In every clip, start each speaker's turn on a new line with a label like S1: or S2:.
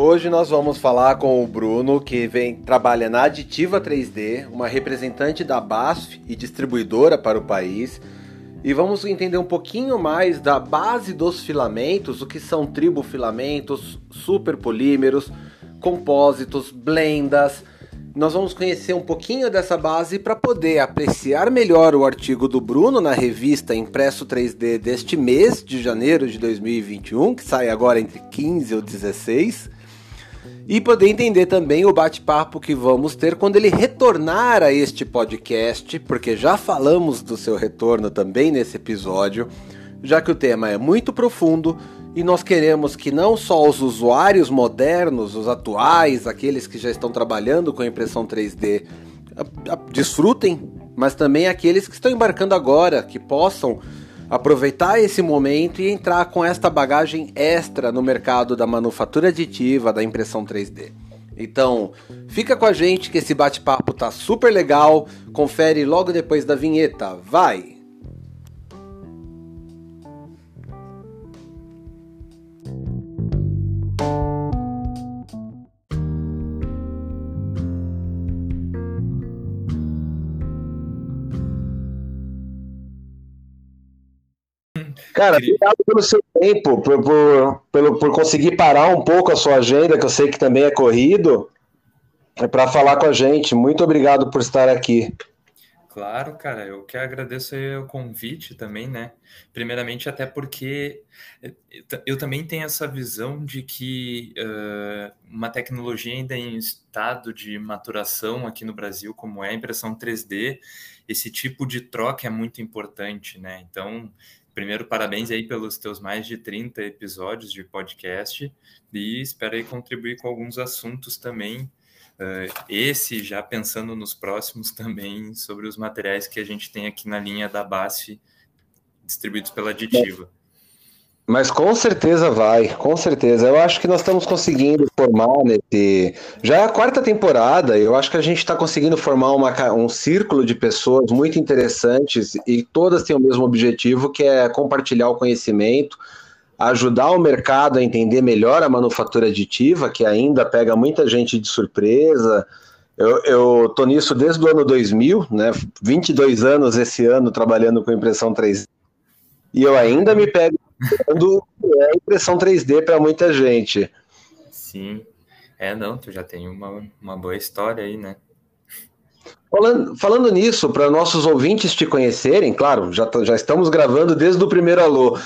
S1: Hoje nós vamos falar com o Bruno, que vem trabalha na Aditiva 3D, uma representante da BASF e distribuidora para o país. E vamos entender um pouquinho mais da base dos filamentos, o que são tribofilamentos, superpolímeros, compósitos, blendas. Nós vamos conhecer um pouquinho dessa base para poder apreciar melhor o artigo do Bruno na revista Impresso 3D deste mês de janeiro de 2021, que sai agora entre 15 ou 16 e poder entender também o bate-papo que vamos ter quando ele retornar a este podcast, porque já falamos do seu retorno também nesse episódio, já que o tema é muito profundo e nós queremos que não só os usuários modernos, os atuais, aqueles que já estão trabalhando com impressão 3D, desfrutem, mas também aqueles que estão embarcando agora, que possam aproveitar esse momento e entrar com esta bagagem extra no mercado da manufatura aditiva, da impressão 3D. Então, fica com a gente que esse bate-papo tá super legal. Confere logo depois da vinheta. Vai! Cara, obrigado pelo seu tempo, por, por, por, por conseguir parar um pouco a sua agenda, que eu sei que também é corrido, é para falar com a gente. Muito obrigado por estar aqui.
S2: Claro, cara, eu que agradeço o convite também, né? Primeiramente, até porque eu também tenho essa visão de que uh, uma tecnologia ainda em estado de maturação aqui no Brasil, como é a impressão 3D, esse tipo de troca é muito importante, né? Então, primeiro, parabéns aí pelos teus mais de 30 episódios de podcast e espero aí contribuir com alguns assuntos também. Uh, esse já pensando nos próximos também sobre os materiais que a gente tem aqui na linha da BASF distribuídos pela Aditiva.
S1: Mas com certeza vai, com certeza. Eu acho que nós estamos conseguindo formar nesse. Já é a quarta temporada, eu acho que a gente está conseguindo formar uma, um círculo de pessoas muito interessantes e todas têm o mesmo objetivo, que é compartilhar o conhecimento, ajudar o mercado a entender melhor a manufatura aditiva, que ainda pega muita gente de surpresa. Eu, tô nisso desde o ano 2000, né? 22 anos esse ano trabalhando com impressão 3D. E eu ainda me pego quando é impressão 3D para muita gente.
S2: Sim. É, não, tu já tem uma, uma boa história aí, né?
S1: Falando, falando nisso, para nossos ouvintes te conhecerem, claro, já, já estamos gravando desde o primeiro alô.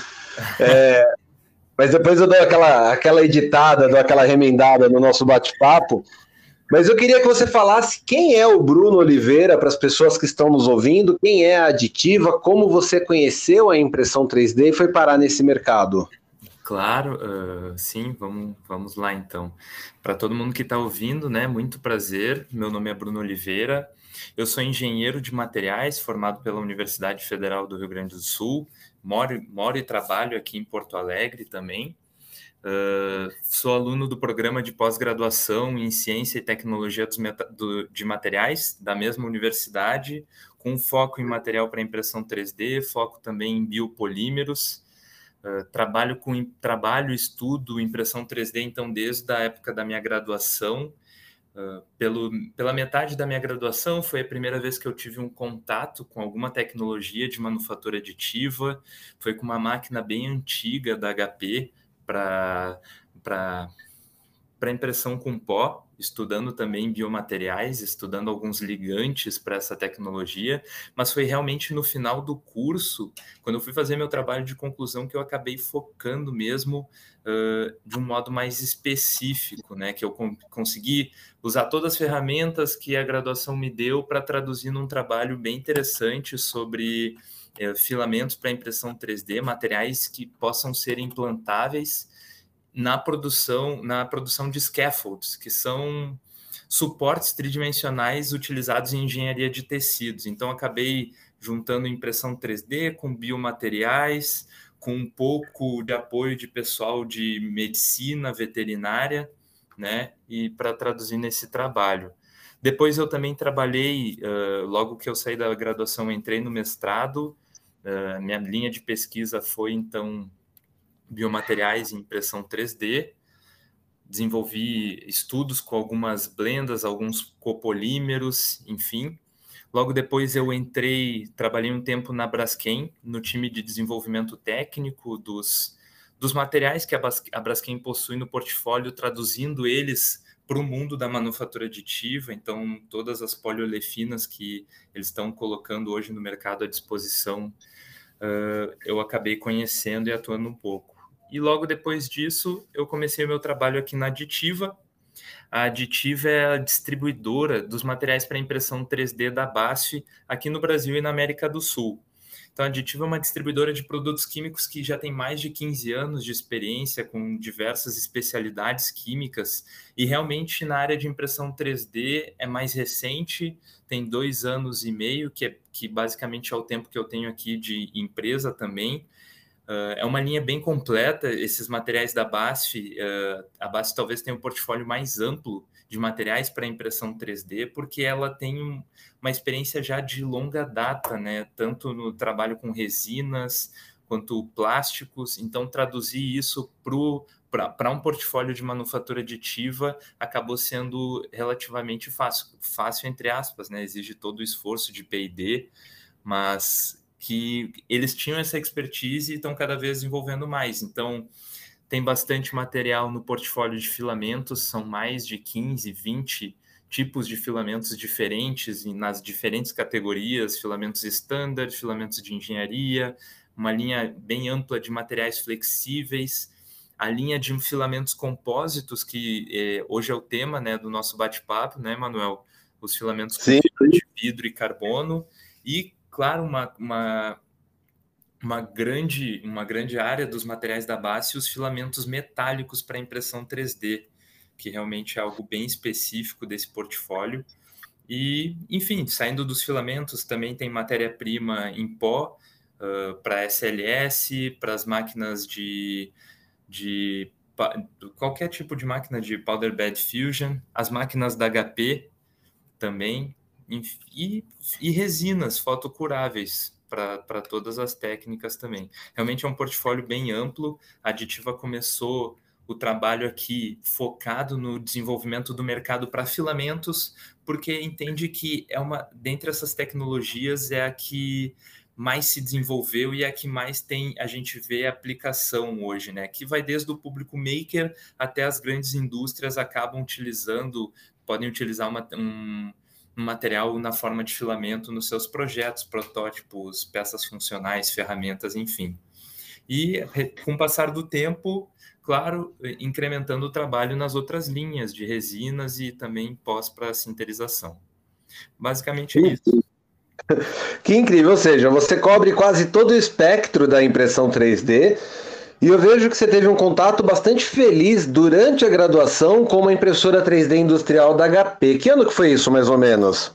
S1: É, mas depois eu dou aquela, aquela editada, dou aquela remendada no nosso bate-papo. Mas eu queria que você falasse quem é o Bruno Oliveira para as pessoas que estão nos ouvindo, quem é a Aditiva, como você conheceu a impressão 3D e foi parar nesse mercado.
S2: Claro, uh, sim, vamos, vamos lá então. Para todo mundo que está ouvindo, né, muito prazer. Meu nome é Bruno Oliveira. Eu sou engenheiro de materiais formado pela Universidade Federal do Rio Grande do Sul. Moro, moro e trabalho aqui em Porto Alegre também. Uh, sou aluno do programa de pós-graduação em Ciência e Tecnologia do, de Materiais da mesma universidade, com foco em material para impressão 3D, foco também em biopolímeros. Uh, trabalho com trabalho, estudo impressão 3D, então, desde a época da minha graduação. Uh, pelo, pela metade da minha graduação, foi a primeira vez que eu tive um contato com alguma tecnologia de manufatura aditiva. Foi com uma máquina bem antiga da HP, para impressão com pó, estudando também biomateriais, estudando alguns ligantes para essa tecnologia, mas foi realmente no final do curso, quando eu fui fazer meu trabalho de conclusão, que eu acabei focando mesmo uh, de um modo mais específico, né? Que eu consegui usar todas as ferramentas que a graduação me deu para traduzir num trabalho bem interessante sobre é, filamentos para impressão 3D, materiais que possam ser implantáveis na produção, na produção de scaffolds, que são suportes tridimensionais utilizados em engenharia de tecidos. Então, acabei juntando impressão 3D com biomateriais, com um pouco de apoio de pessoal de medicina veterinária, né? E para traduzir nesse trabalho. Depois eu também trabalhei, uh, logo que eu saí da graduação, entrei no mestrado Uh, minha linha de pesquisa foi, então, biomateriais e impressão 3D. desenvolvi estudos com algumas blendas, alguns copolímeros, enfim. Logo depois eu entrei, trabalhei um tempo na Braskem, no time de desenvolvimento técnico dos, dos materiais que a Braskem possui no portfólio, traduzindo eles para o mundo da manufatura aditiva. Então, todas as poliolefinas que eles estão colocando hoje no mercado à disposição, uh, eu acabei conhecendo e atuando um pouco. E logo depois disso, eu comecei o meu trabalho aqui na Aditiva. A Aditiva é a distribuidora dos materiais para impressão 3D da BASF aqui no Brasil e na América do Sul. Então, a Aditiva é uma distribuidora de produtos químicos que já tem mais de 15 anos de experiência com diversas especialidades químicas e realmente na área de impressão 3D é mais recente, tem dois anos e meio, que, é, que basicamente é o tempo que eu tenho aqui de empresa também. Uh, é uma linha bem completa, esses materiais da BASF, uh, a BASF talvez tenha um portfólio mais amplo de materiais para impressão 3D, porque ela tem um, uma experiência já de longa data, né? tanto no trabalho com resinas quanto plásticos, então traduzir isso para um portfólio de manufatura aditiva acabou sendo relativamente fácil, fácil entre aspas, né? exige todo o esforço de P&D, mas que eles tinham essa expertise e estão cada vez desenvolvendo mais. Então, tem bastante material no portfólio de filamentos, são mais de 15, 20 tipos de filamentos diferentes nas diferentes categorias, filamentos standard, filamentos de engenharia, uma linha bem ampla de materiais flexíveis, a linha de filamentos compósitos, que é, hoje é o tema né, do nosso bate-papo, né, Manuel? Os filamentos
S1: Sim.
S2: de vidro e carbono, e claro, uma, uma, uma, grande, uma grande área dos materiais da base os filamentos metálicos para impressão 3D, que realmente é algo bem específico desse portfólio. E, enfim, saindo dos filamentos, também tem matéria-prima em pó uh, para SLS, para as máquinas de, de qualquer tipo de máquina de powder bed fusion, as máquinas da HP também, e, e resinas fotocuráveis para todas as técnicas também. Realmente é um portfólio bem amplo. A Aditiva começou o trabalho aqui focado no desenvolvimento do mercado para filamentos, porque entende que é uma dentre essas tecnologias é a que mais se desenvolveu e é a que mais tem a gente vê aplicação hoje, né? Que vai desde o público maker até as grandes indústrias acabam utilizando, podem utilizar uma, um, um material na forma de filamento nos seus projetos, protótipos, peças funcionais, ferramentas, enfim. E com o passar do tempo, claro, incrementando o trabalho nas outras linhas de resinas e também pós para sinterização. Basicamente é isso.
S1: Que incrível, ou seja, você cobre quase todo o espectro da impressão 3D e eu vejo que você teve um contato bastante feliz durante a graduação com uma impressora 3D industrial da HP. Que ano que foi isso, mais ou menos?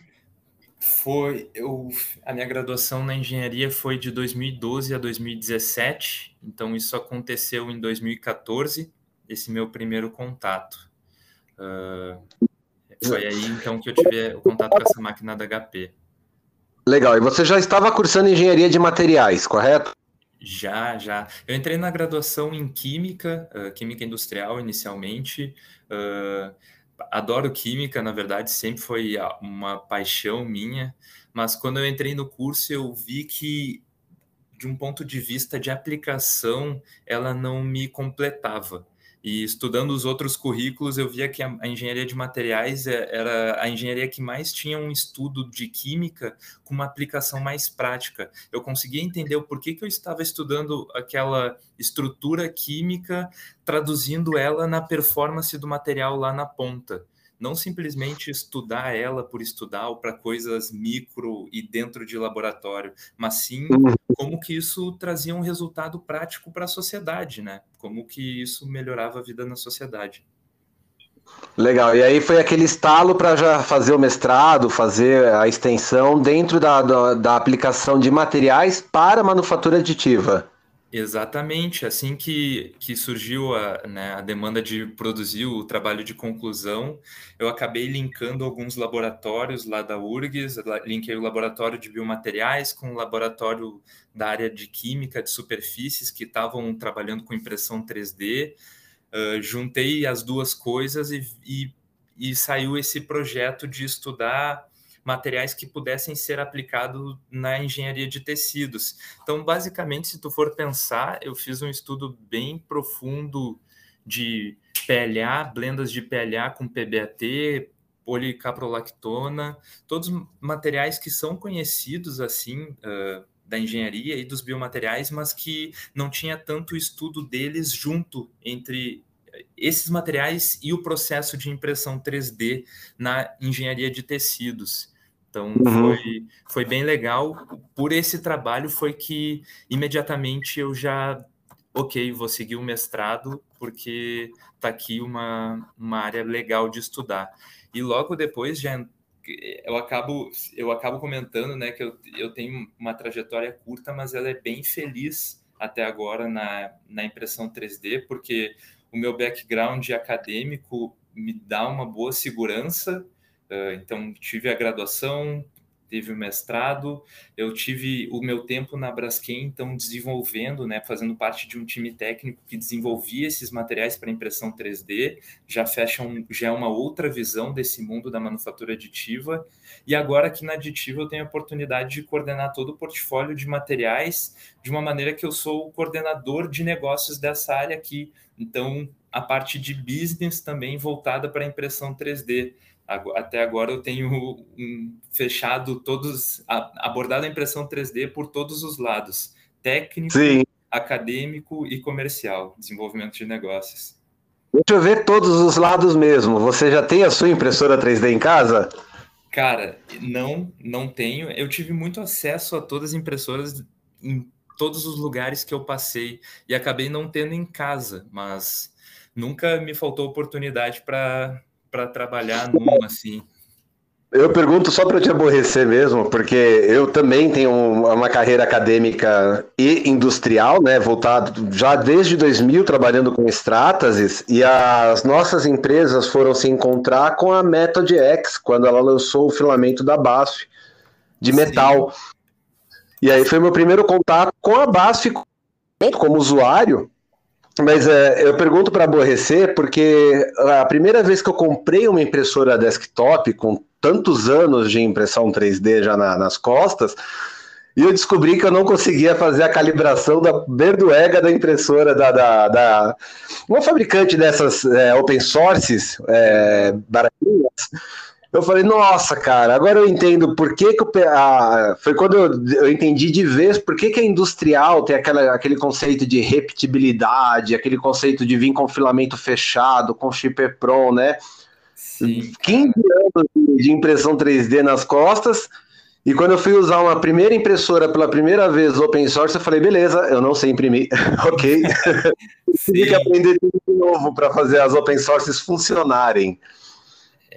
S2: Foi, eu, a minha graduação na engenharia foi de 2012 a 2017, então isso aconteceu em 2014, esse meu primeiro contato. Uh, foi aí então que eu tive o contato com essa máquina da HP.
S1: Legal, e você já estava cursando engenharia de materiais, correto?
S2: Já, já. Eu entrei na graduação em Química, uh, Química Industrial inicialmente. Uh, adoro Química, na verdade, sempre foi uma paixão minha. Mas quando eu entrei no curso, eu vi que, de um ponto de vista de aplicação, ela não me completava. E estudando os outros currículos, eu via que a, engenharia de materiais é, era a engenharia que mais tinha um estudo de química com uma aplicação mais prática. Eu conseguia entender o porquê que eu estava estudando aquela estrutura química, traduzindo ela na performance do material lá na ponta não simplesmente estudar ela por estudar ou para coisas micro e dentro de laboratório, mas sim uhum. como que isso trazia um resultado prático para a sociedade, né? Como que isso melhorava a vida na sociedade.
S1: Legal, e aí foi aquele estalo para já fazer o mestrado, fazer a extensão dentro da, da, da aplicação de materiais para manufatura aditiva.
S2: Exatamente, assim que, que surgiu a, né, a demanda de produzir o trabalho de conclusão, eu acabei linkando alguns laboratórios lá da URGS, linkei o laboratório de biomateriais com o laboratório da área de química de superfícies que estavam trabalhando com impressão 3D, uh, juntei as duas coisas e, e, e saiu esse projeto de estudar materiais que pudessem ser aplicados na engenharia de tecidos. Então, basicamente, se tu for pensar, eu fiz um estudo bem profundo de PLA, blendas de PLA com PBAT, policaprolactona, todos materiais que são conhecidos assim uh, da engenharia e dos biomateriais, mas que não tinha tanto estudo deles junto entre esses materiais e o processo de impressão 3D na engenharia de tecidos. Então uhum. foi, foi bem legal. Por esse trabalho foi que imediatamente eu já, ok, vou seguir o mestrado, porque está aqui uma, uma área legal de estudar. E logo depois já eu acabo eu acabo comentando né que eu, eu tenho uma trajetória curta mas ela é bem feliz até agora na, na impressão 3D porque o meu background acadêmico me dá uma boa segurança então, tive a graduação, tive o mestrado, eu tive o meu tempo na Braskem, então, desenvolvendo, né, fazendo parte de um time técnico que desenvolvia esses materiais para impressão 3D, já fecha um, já é uma outra visão desse mundo da manufatura aditiva, e agora aqui na Aditiva eu tenho a oportunidade de coordenar todo o portfólio de materiais de uma maneira que eu sou o coordenador de negócios dessa área aqui, então a parte de business também voltada para impressão 3D, até agora eu tenho fechado todos, abordado a impressão 3D por todos os lados, técnico, Sim. acadêmico e comercial, desenvolvimento de negócios.
S1: Deixa eu ver todos os lados mesmo. Você já tem a sua impressora 3D em casa?
S2: Cara, não, não tenho. Eu tive muito acesso a todas as impressoras em todos os lugares que eu passei e acabei não tendo em casa, mas nunca me faltou oportunidade para para trabalhar num assim?
S1: Eu pergunto só para te aborrecer mesmo, porque eu também tenho uma carreira acadêmica e industrial, né, voltado já desde 2000 trabalhando com estrátases, e as nossas empresas foram se encontrar com a Method X, quando ela lançou o filamento da BASF de metal. Sim. E aí foi meu primeiro contato com a BASF como usuário, mas é, eu pergunto para aborrecer porque a primeira vez que eu comprei uma impressora desktop com tantos anos de impressão 3D já na, nas costas, e eu descobri que eu não conseguia fazer a calibração da berduega da impressora da, da, da uma fabricante dessas é, open sources é, baratinhas eu falei, nossa, cara, agora eu entendo por que, que o, a, foi quando eu, eu, entendi de vez por que, que a industrial tem aquela, aquele conceito de repetibilidade, aquele conceito de vir com filamento fechado, com chip Pro, né? Sim. 15 anos de impressão 3D nas costas, e quando eu fui usar uma primeira impressora pela primeira vez open source, eu falei, beleza, eu não sei imprimir, ok? Tive que aprender tudo de novo para fazer as open sources funcionarem.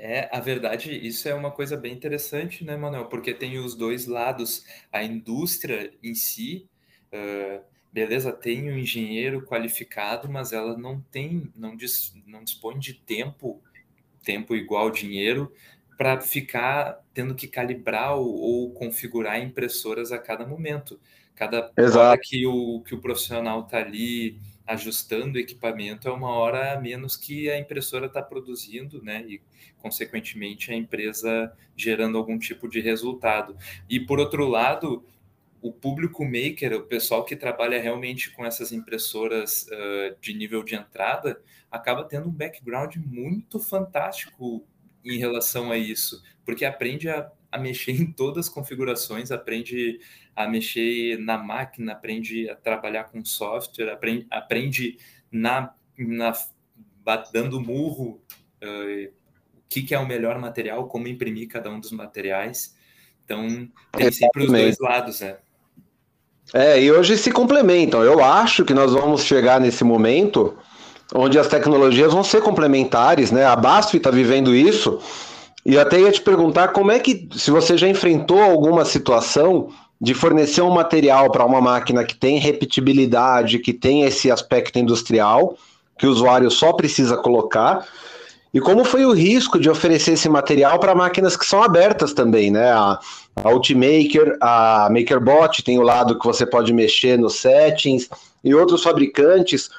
S2: É, a verdade, isso é uma coisa bem interessante, né, Manuel? Porque tem os dois lados. A indústria em si, uh, beleza, tem um engenheiro qualificado, mas ela não tem, não, dis, não dispõe de tempo, tempo igual dinheiro, para ficar tendo que calibrar ou, ou, configurar impressoras a cada momento. Cada Exato. hora que o, que o profissional está ali ajustando o equipamento é uma hora a menos que a impressora está produzindo, né? E, consequentemente, a empresa gerando algum tipo de resultado. E, por outro lado, o público maker, o pessoal que trabalha realmente com essas impressoras uh, de nível de entrada, acaba tendo um background muito fantástico em relação a isso, porque aprende a, a mexer em todas as configurações, aprende a mexer na máquina, aprende a trabalhar com software, aprende, aprende na, na dando murro uh, o que, que é o melhor material, como imprimir cada um dos materiais. Então, tem sempre os dois lados, né?
S1: É, e hoje se complementam. Eu acho que nós vamos chegar nesse momento onde as tecnologias vão ser complementares, né? A BASF está vivendo isso. E até ia te perguntar como é que, se você já enfrentou alguma situação de fornecer um material para uma máquina que tem repetibilidade, que tem esse aspecto industrial, que o usuário só precisa colocar, e como foi o risco de oferecer esse material para máquinas que são abertas também, né? A, a Ultimaker, a MakerBot tem o lado que você pode mexer nos settings, e outros fabricantes.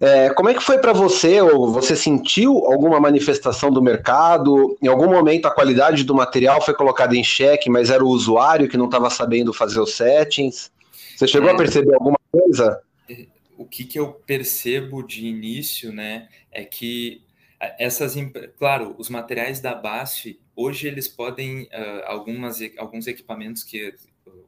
S1: É, como é que foi para você, ou você sentiu alguma manifestação do mercado? Em algum momento a qualidade do material foi colocada em xeque, mas era o usuário que não estava sabendo fazer os settings? Você chegou é, a perceber alguma coisa?
S2: O que, que eu percebo de início, né, é que essas, claro, os materiais da BASF, hoje eles podem, uh, algumas, alguns equipamentos que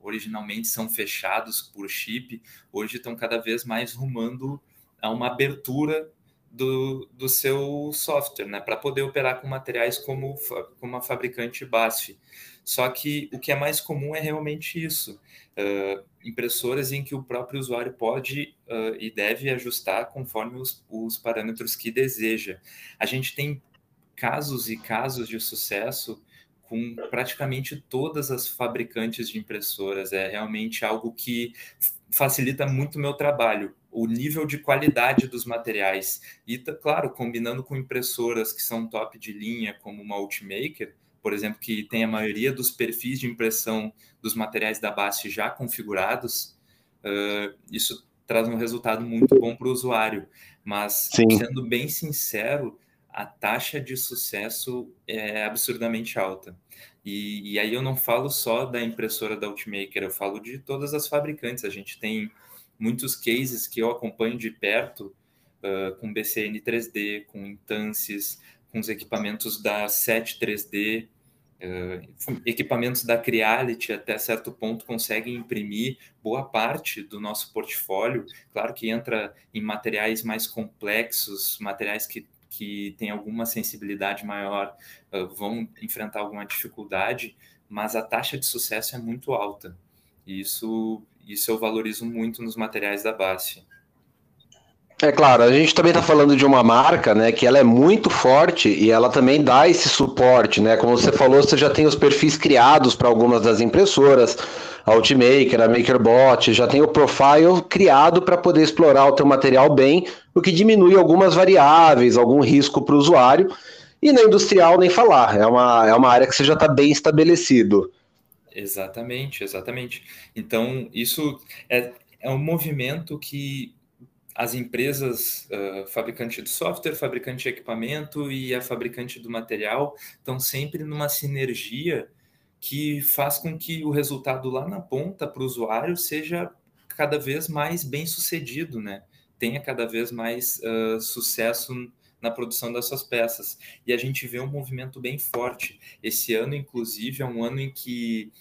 S2: originalmente são fechados por chip, hoje estão cada vez mais rumando a uma abertura do, do seu software, né, para poder operar com materiais como, como a fabricante BASF. Só que o que é mais comum é realmente isso: uh, impressoras em que o próprio usuário pode uh, e deve ajustar conforme os, os parâmetros que deseja. A gente tem casos e casos de sucesso com praticamente todas as fabricantes de impressoras. É realmente algo que facilita muito o meu trabalho, o nível de qualidade dos materiais. E, claro, combinando com impressoras que são top de linha, como uma Ultimaker, por exemplo, que tem a maioria dos perfis de impressão dos materiais da base já configurados, uh, isso traz um resultado muito bom para o usuário. Mas, Sim. sendo bem sincero, a taxa de sucesso é absurdamente alta. E, e, aí eu não falo só da impressora da Ultimaker, eu falo de todas as fabricantes. A gente tem muitos cases que eu acompanho de perto uh, com BCN 3D, com Intances, com os equipamentos da 7 3D, uh, equipamentos da Creality até certo ponto conseguem imprimir boa parte do nosso portfólio. Claro que entra em materiais mais complexos, materiais que que têm alguma sensibilidade maior uh, vão enfrentar alguma dificuldade, mas a taxa de sucesso é muito alta. E isso, isso eu valorizo muito nos materiais da base.
S1: É claro, a gente também está falando de uma marca, né, que ela é muito forte e ela também dá esse suporte, né? Como você falou, você já tem os perfis criados para algumas das impressoras, a Ultimaker, a MakerBot, já tem o profile criado para poder explorar o teu material bem, o que diminui algumas variáveis, algum risco para o usuário. E na industrial nem falar, é uma, é uma área que você já está bem estabelecido.
S2: Exatamente, exatamente. Então, isso é, é um movimento que as empresas, uh, fabricante de software, fabricante de equipamento e a fabricante do material estão sempre numa sinergia que faz com que o resultado lá na ponta para o usuário seja cada vez mais bem sucedido, né? Tenha cada vez mais uh, sucesso na produção das suas peças. E a gente vê um movimento bem forte. Esse ano, inclusive, é um ano em que,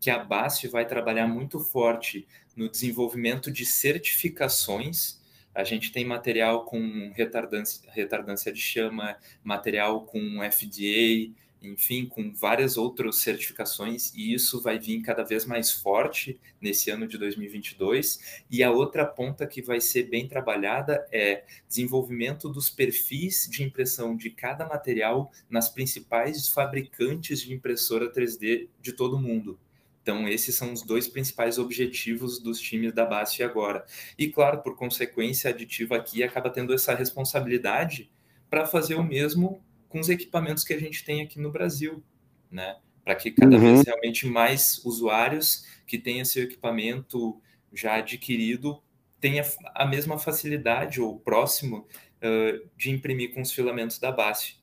S2: que a BASF vai trabalhar muito forte no desenvolvimento de certificações. A gente tem material com retardância, retardância de chama, material com FDA, enfim, com várias outras certificações, e isso vai vir cada vez mais forte nesse ano de 2022. E a outra ponta que vai ser bem trabalhada é desenvolvimento dos perfis de impressão de cada material nas principais fabricantes de impressora 3D de todo o mundo. Então, esses são os dois principais objetivos dos times da BASF agora. E, claro, por consequência, a aditiva aqui acaba tendo essa responsabilidade para fazer o mesmo com os equipamentos que a gente tem aqui no Brasil, né? Para que cada uhum. vez realmente mais usuários que tenham seu equipamento já adquirido tenha a mesma facilidade ou próximo uh, de imprimir com os filamentos da base.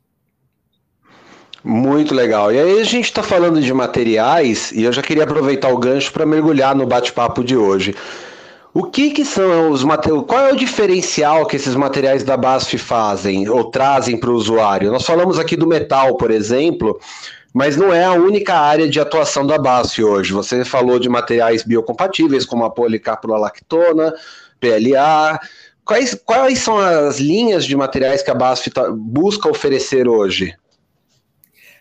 S1: Muito legal. E aí a gente está falando de materiais e eu já queria aproveitar o gancho para mergulhar no bate-papo de hoje. O que, que são os materiais? Qual é o diferencial que esses materiais da BASF fazem ou trazem para o usuário? Nós falamos aqui do metal, por exemplo, mas não é a única área de atuação da BASF hoje. Você falou de materiais biocompatíveis, como a policarbolactona, PLA. Quais, quais são as linhas de materiais que a BASF tá, busca oferecer hoje?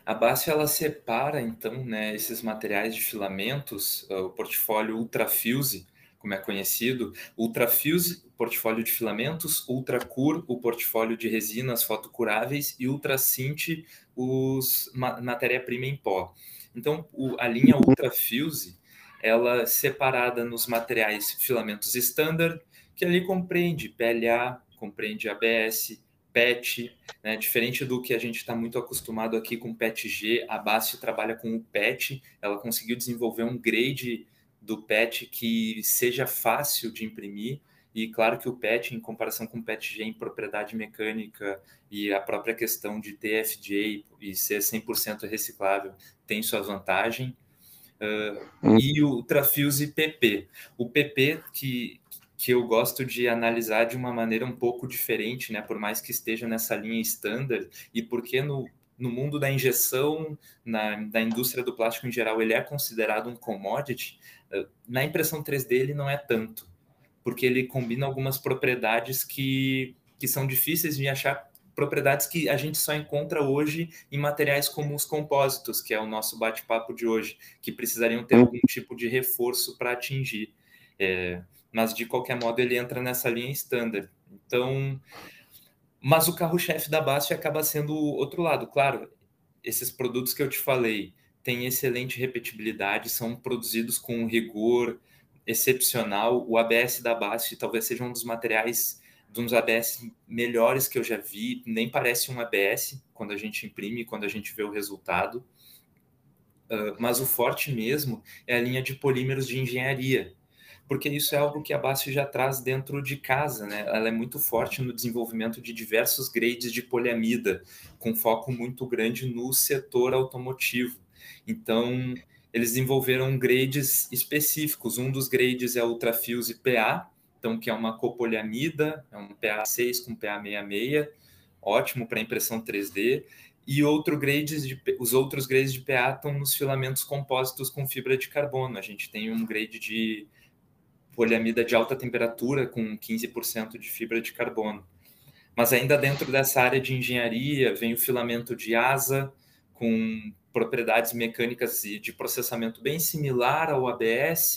S2: A BASF ela separa então né, esses materiais de filamentos, o portfólio Ultrafuse, como é conhecido, Ultrafuse, portfólio de filamentos, Ultracur, o portfólio de resinas fotocuráveis e Ultracint, os matéria-prima em pó. Então, o, a linha Ultrafuse, ela é separada nos materiais filamentos standard, que ali compreende PLA, compreende ABS, PET, né? diferente do que a gente está muito acostumado aqui com PETG, a BASF trabalha com o PET, ela conseguiu desenvolver um grade do PET que seja fácil de imprimir E claro que o PET, em comparação com o PETG em propriedade mecânica e a própria questão de ter FJ e ser 100% reciclável, tem sua vantagem. Uh, e o Trafuse PP. O PP, que, que eu gosto de analisar de uma maneira um pouco diferente, né? por mais que esteja nessa linha standard, e porque no, no mundo da injeção, na, da indústria do plástico em geral, ele é considerado um commodity, na impressão 3D ele não é tanto, porque ele combina algumas propriedades que, que são difíceis de achar propriedades que a gente só encontra hoje em materiais como os compósitos, que é o nosso bate-papo de hoje, que precisariam ter algum tipo de reforço para atingir. É, mas, de qualquer modo, ele entra nessa linha standard. Então, mas o carro-chefe da BASF acaba sendo o outro lado. Claro, esses produtos que eu te falei têm excelente repetibilidade, são produzidos com um rigor excepcional. O ABS da BASF talvez seja um dos materiais uns ABS melhores que eu já vi, nem parece um ABS quando a gente imprime, quando a gente vê o resultado. Uh, mas o forte mesmo é a linha de polímeros de engenharia, porque isso é algo que a BASF já traz dentro de casa, né? Ela é muito forte no desenvolvimento de diversos grades de poliamida, com foco muito grande no setor automotivo. Então, eles desenvolveram grades específicos. Um dos grades é o Ultrafuse PA, então que é uma copoliamida, é um PA6 com PA66, ótimo para impressão 3D. E outro grades de, os outros grades de PA estão nos filamentos compósitos com fibra de carbono. A gente tem um grade de poliamida de alta temperatura com 15% de fibra de carbono. Mas ainda dentro dessa área de engenharia vem o filamento de asa com propriedades mecânicas e de processamento bem similar ao ABS,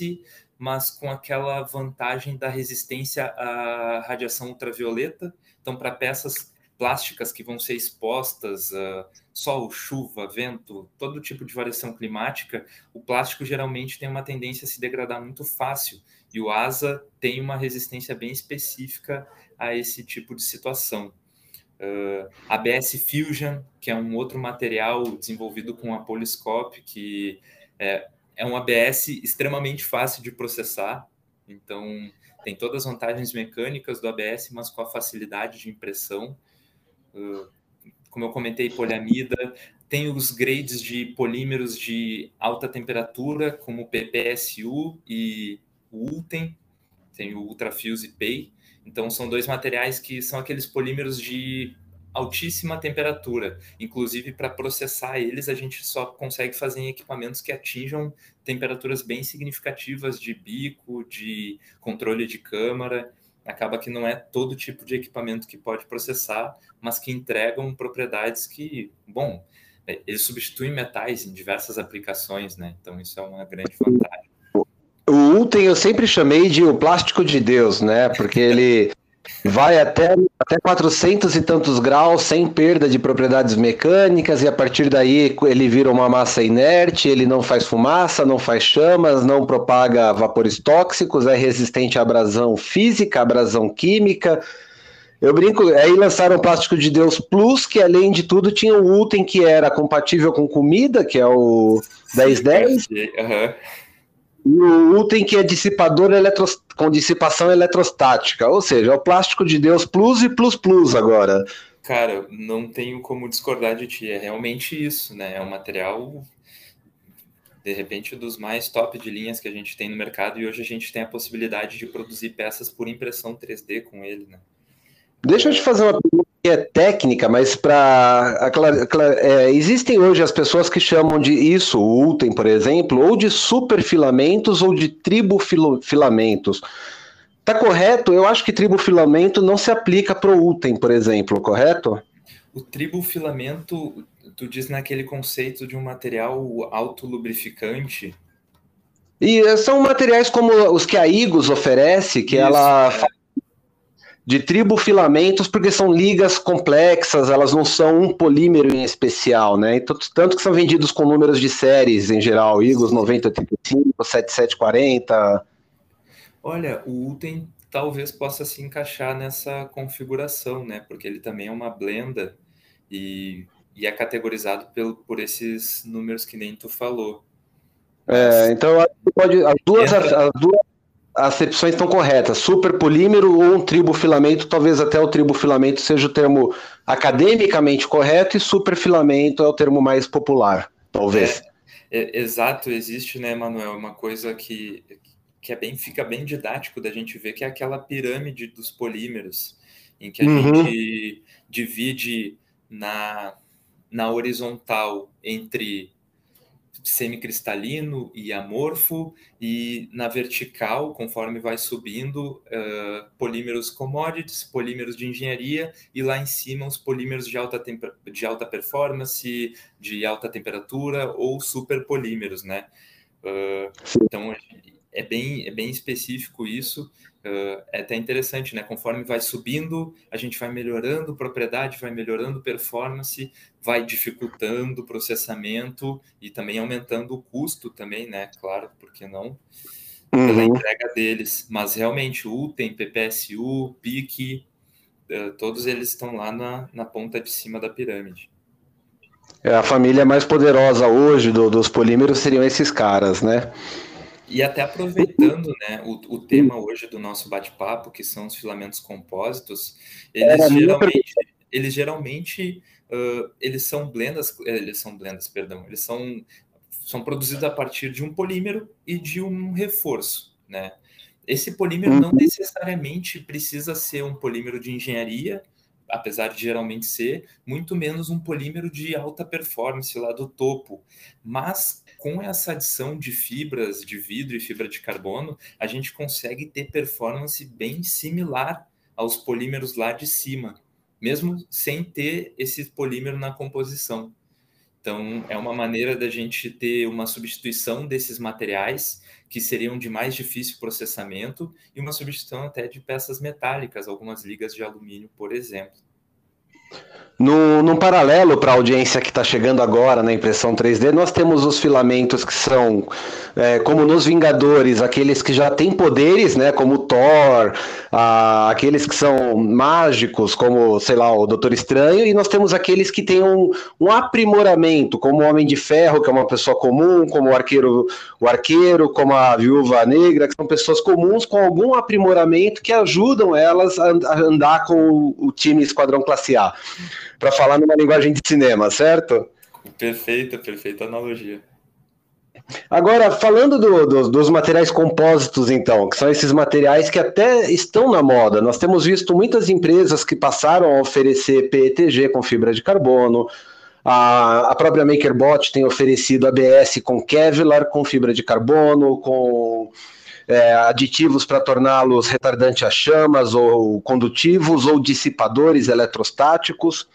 S2: mas com aquela vantagem da resistência à radiação ultravioleta. Então, para peças plásticas que vão ser expostas a sol, chuva, vento, todo tipo de variação climática, o plástico geralmente tem uma tendência a se degradar muito fácil e o ASA tem uma resistência bem específica a esse tipo de situação. Uh, ABS Fusion, que é um outro material desenvolvido com a Polyscope, que é, é um ABS extremamente fácil de processar, então tem todas as vantagens mecânicas do ABS, mas com a facilidade de impressão. Uh, como eu comentei, poliamida, tem os grades de polímeros de alta temperatura, como PPSU e o ULTEM, tem o Ultrafuse PEI. Então, são dois materiais que são aqueles polímeros de altíssima temperatura. Inclusive, para processar eles, a gente só consegue fazer em equipamentos que atinjam temperaturas bem significativas de bico, de controle de câmara. Acaba que não é todo tipo de equipamento que pode processar, mas que entregam propriedades que, bom, é, eles substituem metais em diversas aplicações, né? Então, isso é uma grande vantagem.
S1: O Ultem eu sempre chamei de o plástico de Deus, né? Porque ele vai até, até 400 e tantos graus sem perda de propriedades mecânicas e a partir daí ele vira uma massa inerte, ele não faz fumaça, não faz chamas, não propaga vapores tóxicos, é resistente à abrasão física, abrasão química. Eu brinco, aí lançaram o Plástico de Deus Plus, que além de tudo tinha o Ultem que era compatível com comida, que é o 1010. Uhum. E o Uten que é dissipador eletros... com dissipação eletrostática, ou seja, é o plástico de Deus plus e plus plus agora.
S2: Cara, não tenho como discordar de ti, é realmente isso, né? É um material de repente dos mais top de linhas que a gente tem no mercado e hoje a gente tem a possibilidade de produzir peças por impressão 3D com ele, né?
S1: Deixa eu te fazer uma pergunta é técnica, mas para é, existem hoje as pessoas que chamam de isso, o Ultem, por exemplo, ou de superfilamentos ou de tribofilamentos. Tá correto? Eu acho que tribofilamento não se aplica para o Ultem, por exemplo, correto?
S2: O tribofilamento, tu diz naquele conceito de um material autolubrificante.
S1: E são materiais como os que a Igos oferece, que Isso, ela é de tribofilamentos, porque são ligas complexas, elas não são um polímero em especial, né? Então, tanto que são vendidos com números de séries em geral, Igos 9085, 7740.
S2: Olha, o Uten talvez possa se encaixar nessa configuração, né? Porque ele também é uma blenda e, e é categorizado pelo, por esses números que nem tu falou.
S1: É, então pode as duas, as duas acepções estão corretas. Superpolímero ou um tribofilamento, talvez até o tribofilamento seja o termo academicamente correto e superfilamento é o termo mais popular, talvez.
S2: É, é, exato, existe, né, Manuel, uma coisa que, que é bem, fica bem didático da gente ver, que é aquela pirâmide dos polímeros, em que a uhum. gente divide na, na horizontal entre semicristalino e amorfo, e na vertical, conforme vai subindo, uh, polímeros commodities, polímeros de engenharia, e lá em cima os polímeros de alta, de alta performance, de alta temperatura ou superpolímeros, né? Uh, então, é bem, é bem específico isso. Uh, é até interessante, né? Conforme vai subindo, a gente vai melhorando propriedade, vai melhorando performance, vai dificultando o processamento e também aumentando o custo também, né? Claro, porque não? Pela uhum. entrega deles. Mas realmente, UTEM, PPSU, PIC, uh, todos eles estão lá na, na ponta de cima da pirâmide.
S1: É, a família mais poderosa hoje do, dos polímeros seriam esses caras, né?
S2: E até aproveitando né, o, o tema hoje do nosso bate-papo, que são os filamentos compósitos, eles geralmente, eles geralmente uh, eles são blendas, eles são blendas, perdão, eles são, são produzidos a partir de um polímero e de um reforço, né? Esse polímero não uhum. necessariamente precisa ser um polímero de engenharia, apesar de geralmente ser, muito menos um polímero de alta performance lá do topo. Mas com essa adição de fibras de vidro e fibra de carbono, a gente consegue ter performance bem similar aos polímeros lá de cima, mesmo sem ter esse polímero na composição. Então, é uma maneira da gente ter uma substituição desses materiais que seriam de mais difícil processamento e uma substituição até de peças metálicas, algumas ligas de alumínio, por exemplo.
S1: No, num paralelo para a audiência que está chegando agora na impressão 3D, nós temos os filamentos que são, é, como nos Vingadores, aqueles que já têm poderes, né, como Thor, a, aqueles que são mágicos, como, sei lá, o Doutor Estranho, e nós temos aqueles que têm um, um aprimoramento, como o Homem de Ferro, que é uma pessoa comum, como o arqueiro, o arqueiro, como a Viúva Negra, que são pessoas comuns com algum aprimoramento que ajudam elas a, a andar com o, o time Esquadrão Classe A para falar numa linguagem de cinema, certo?
S2: Perfeita, perfeita analogia.
S1: Agora, falando do, do, dos materiais compósitos, então, que são esses materiais que até estão na moda, nós temos visto muitas empresas que passaram a oferecer PETG com fibra de carbono, a, a própria MakerBot tem oferecido ABS com Kevlar, com fibra de carbono, com é, aditivos para torná-los retardantes a chamas, ou condutivos, ou dissipadores eletrostáticos.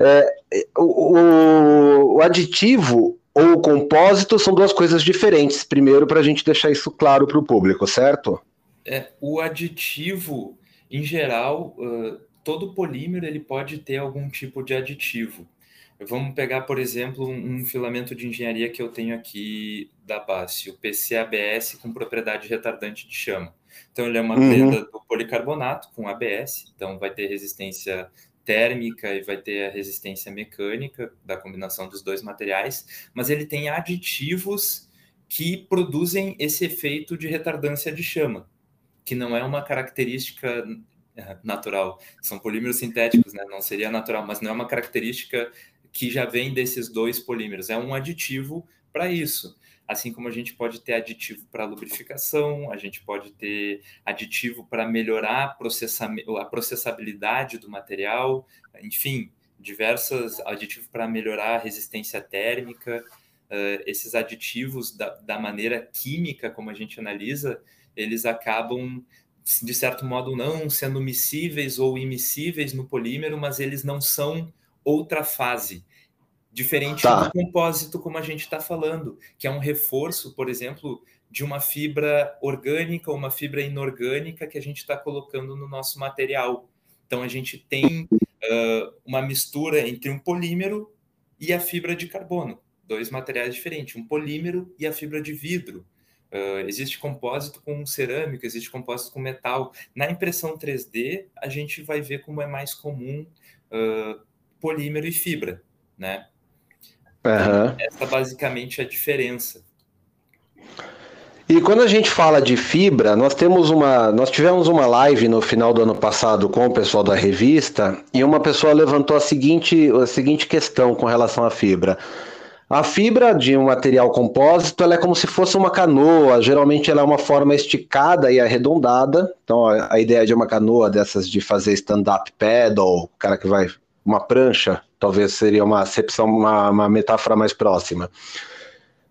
S1: É, o, o, aditivo ou o compósito são duas coisas diferentes. Primeiro, para a gente deixar isso claro para o público, certo?
S2: É, o aditivo, em geral, uh, todo polímero ele pode ter algum tipo de aditivo. Vamos pegar, por exemplo, um filamento de engenharia que eu tenho aqui da base, o PCABS com propriedade retardante de chama. Então, ele é uma uhum. do policarbonato com ABS, então vai ter resistência térmica e vai ter a resistência mecânica da combinação dos dois materiais, mas ele tem aditivos que produzem esse efeito de retardância de chama, que não é uma característica eh, natural. São polímeros sintéticos, né? Não seria natural, mas não é uma característica que já vem desses dois polímeros. É um aditivo para isso. Assim como a gente pode ter aditivo para lubrificação, a gente pode ter aditivo para melhorar a processabilidade do material, enfim, diversos aditivos para melhorar a resistência térmica. Uh, esses aditivos, da, da maneira química como a gente analisa, eles acabam de certo modo não sendo miscíveis ou immiscíveis no polímero, mas eles não são outra fase. Diferente tá. do compósito, como a gente está falando, que é um reforço, por exemplo, de uma fibra orgânica ou uma fibra inorgânica que a gente está colocando no nosso material. Então, a gente tem uh, uma mistura entre um polímero e a fibra de carbono, dois materiais diferentes, um polímero e a fibra de vidro. Uh, existe compósito com cerâmica, existe compósito com metal. Na impressão 3D, a gente vai ver como é mais comum uh, polímero e fibra, né?
S1: Uhum.
S2: Essa basicamente é a diferença.
S1: E quando a gente fala de fibra, nós temos uma, nós tivemos uma live no final do ano passado com o pessoal da revista e uma pessoa levantou a seguinte, a seguinte questão com relação à fibra. A fibra de um material compósito ela é como se fosse uma canoa. Geralmente ela é uma forma esticada e arredondada. Então a, a ideia de uma canoa dessas de fazer stand-up paddle, o cara que vai uma prancha, talvez seria uma acepção, uma, uma metáfora mais próxima.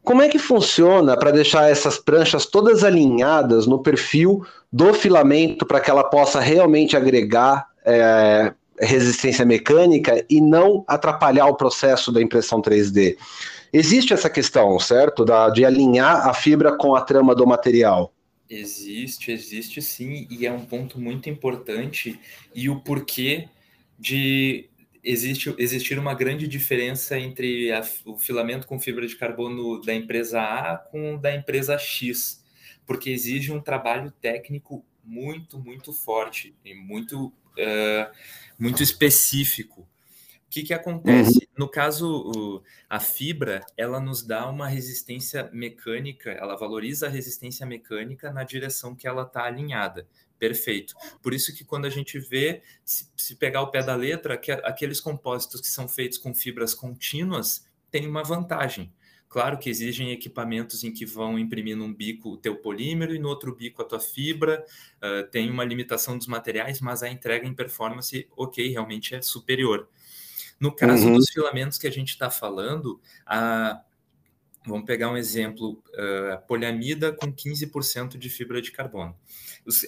S1: Como é que funciona para deixar essas pranchas todas alinhadas no perfil do filamento para que ela possa realmente agregar é, resistência mecânica e não atrapalhar o processo da impressão 3D? Existe essa questão, certo? Da, de alinhar a fibra com a trama do material.
S2: Existe, existe sim, e é um ponto muito importante. E o porquê de existe, existir uma grande diferença entre a, o filamento com fibra de carbono da empresa A com da empresa X, porque exige um trabalho técnico muito, muito forte e muito, uh, muito específico. O que, que acontece? Uhum. No caso, a fibra, ela nos dá uma resistência mecânica, ela valoriza a resistência mecânica na direção que ela está alinhada. Perfeito. Por isso que quando a gente vê, se, se pegar o pé da letra, que, aqueles compósitos que são feitos com fibras contínuas têm uma vantagem. Claro que exigem equipamentos em que vão imprimir num bico o teu polímero e no outro bico a tua fibra, uh, tem uma limitação dos materiais, mas a entrega em performance, ok, realmente é superior. No caso uhum. dos filamentos que a gente está falando, a, vamos pegar um exemplo, uh, poliamida com 15% de fibra de carbono.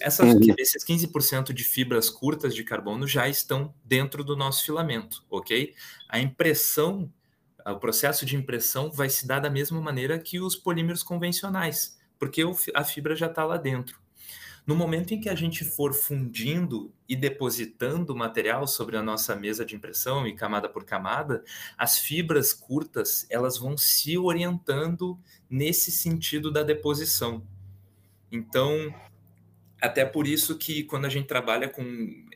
S2: Essas, uhum. Esses 15% de fibras curtas de carbono já estão dentro do nosso filamento, ok? A impressão, o processo de impressão vai se dar da mesma maneira que os polímeros convencionais, porque a fibra já está lá dentro. No momento em que a gente for fundindo e depositando o material sobre a nossa mesa de impressão e camada por camada, as fibras curtas elas vão se orientando nesse sentido da deposição. Então, até por isso que quando a gente trabalha com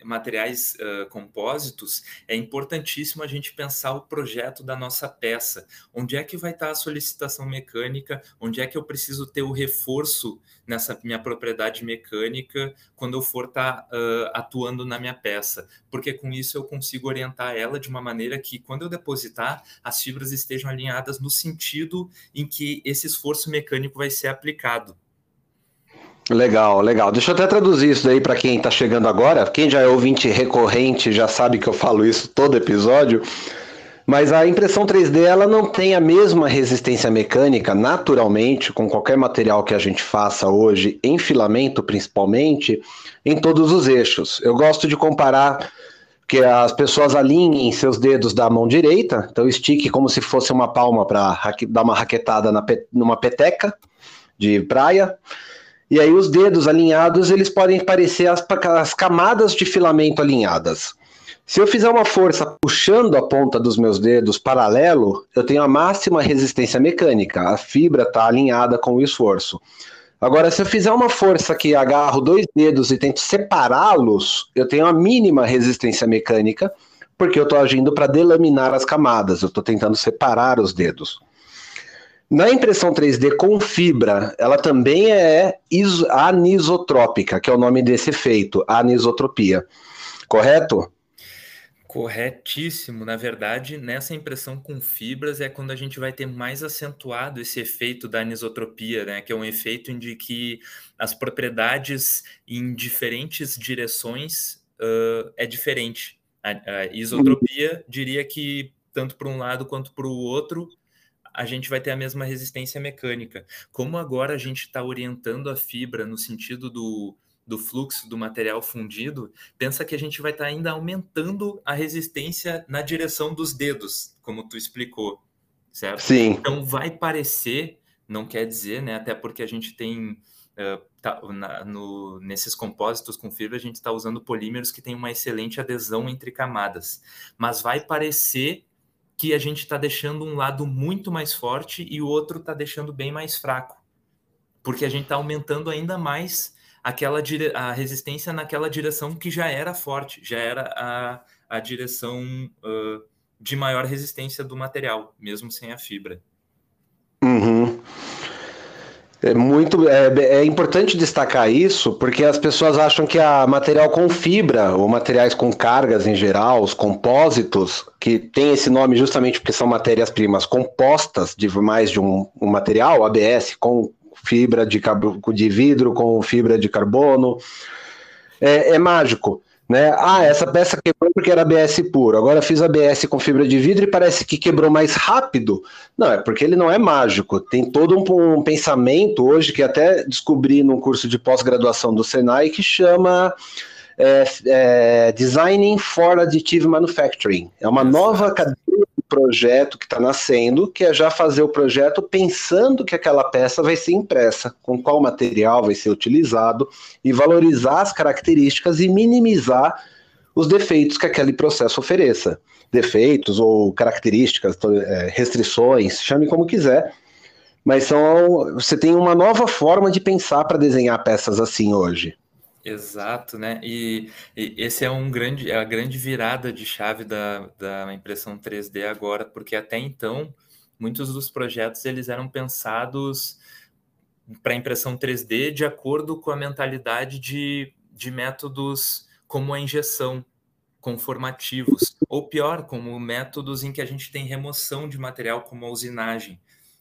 S2: materiais uh, compósitos, é importantíssimo a gente pensar o projeto da nossa peça. Onde é que vai estar a solicitação mecânica? Onde é que eu preciso ter o reforço nessa minha propriedade mecânica quando eu for estar uh, atuando na minha peça? Porque com isso eu consigo orientar ela de uma maneira que, quando eu depositar, as fibras estejam alinhadas no sentido em que esse esforço mecânico vai ser aplicado.
S1: Legal, legal. Deixa eu até traduzir isso daí para quem está chegando agora. Quem já é ouvinte recorrente já sabe que eu falo isso todo episódio. Mas a impressão 3D ela não tem a mesma resistência mecânica, naturalmente, com qualquer material que a gente faça hoje, em filamento principalmente, em todos os eixos. Eu gosto de comparar que as pessoas alinhem seus dedos da mão direita, então estique como se fosse uma palma para dar uma raquetada na, numa peteca de praia. E aí os dedos alinhados, eles podem parecer as, as camadas de filamento alinhadas. Se eu fizer uma força puxando a ponta dos meus dedos paralelo, eu tenho a máxima resistência mecânica, a fibra está alinhada com o esforço. Agora, se eu fizer uma força que agarro dois dedos e tento separá-los, eu tenho a mínima resistência mecânica, porque eu estou agindo para delaminar as camadas, eu estou tentando separar os dedos. Na impressão 3D com fibra, ela também é anisotrópica, que é o nome desse efeito, anisotropia. Correto?
S2: Corretíssimo. Na verdade, nessa impressão com fibras é quando a gente vai ter mais acentuado esse efeito da anisotropia, né? Que é um efeito em que as propriedades em diferentes direções uh, é diferente. A, a isotropia diria que tanto para um lado quanto para o outro a gente vai ter a mesma resistência mecânica. Como agora a gente está orientando a fibra no sentido do, do fluxo do material fundido, pensa que a gente vai estar tá ainda aumentando a resistência na direção dos dedos, como tu explicou, certo?
S1: Sim.
S2: Então vai parecer, não quer dizer, né? Até porque a gente tem Uh, tá, na, no, nesses compósitos com fibra, a gente está usando polímeros que têm uma excelente adesão entre camadas. Mas vai parecer que a gente está deixando um lado muito mais forte e o outro está deixando bem mais fraco, porque a gente está aumentando ainda mais aquela dire... a resistência naquela direção que já era forte, já era a, a direção uh, de maior resistência do material, mesmo sem a fibra.
S1: Uhum. É muito é, é, importante destacar isso, porque as pessoas acham que a material com fibra, ou materiais com cargas em geral, os compósitos, que tem esse nome justamente porque são matérias-primas compostas de mais de um, um, material, ABS, com fibra de, de vidro, com fibra de carbono, é, é mágico. Né? Ah, essa peça quebrou porque era ABS puro. Agora fiz ABS com fibra de vidro e parece que quebrou mais rápido. Não, é porque ele não é mágico. Tem todo um, um pensamento hoje que até descobri num curso de pós-graduação do Senai que chama é, é, Designing for Additive Manufacturing. É uma nova cadeia projeto que está nascendo, que é já fazer o projeto pensando que aquela peça vai ser impressa, com qual material vai ser utilizado, e valorizar as características e minimizar os defeitos que aquele processo ofereça. Defeitos ou características, é, restrições, chame como quiser, mas são, você tem uma nova forma de pensar para desenhar peças assim hoje.
S2: Exato, né? E, e, esse é um grande, é a grande virada de chave da, da impressão 3D agora, porque até então muitos dos projetos eles eram pensados para impressão 3D de acordo com a mentalidade de, de métodos como a injeção, conformativos, ou pior, como métodos em que a gente tem remoção de material, como a usinagem.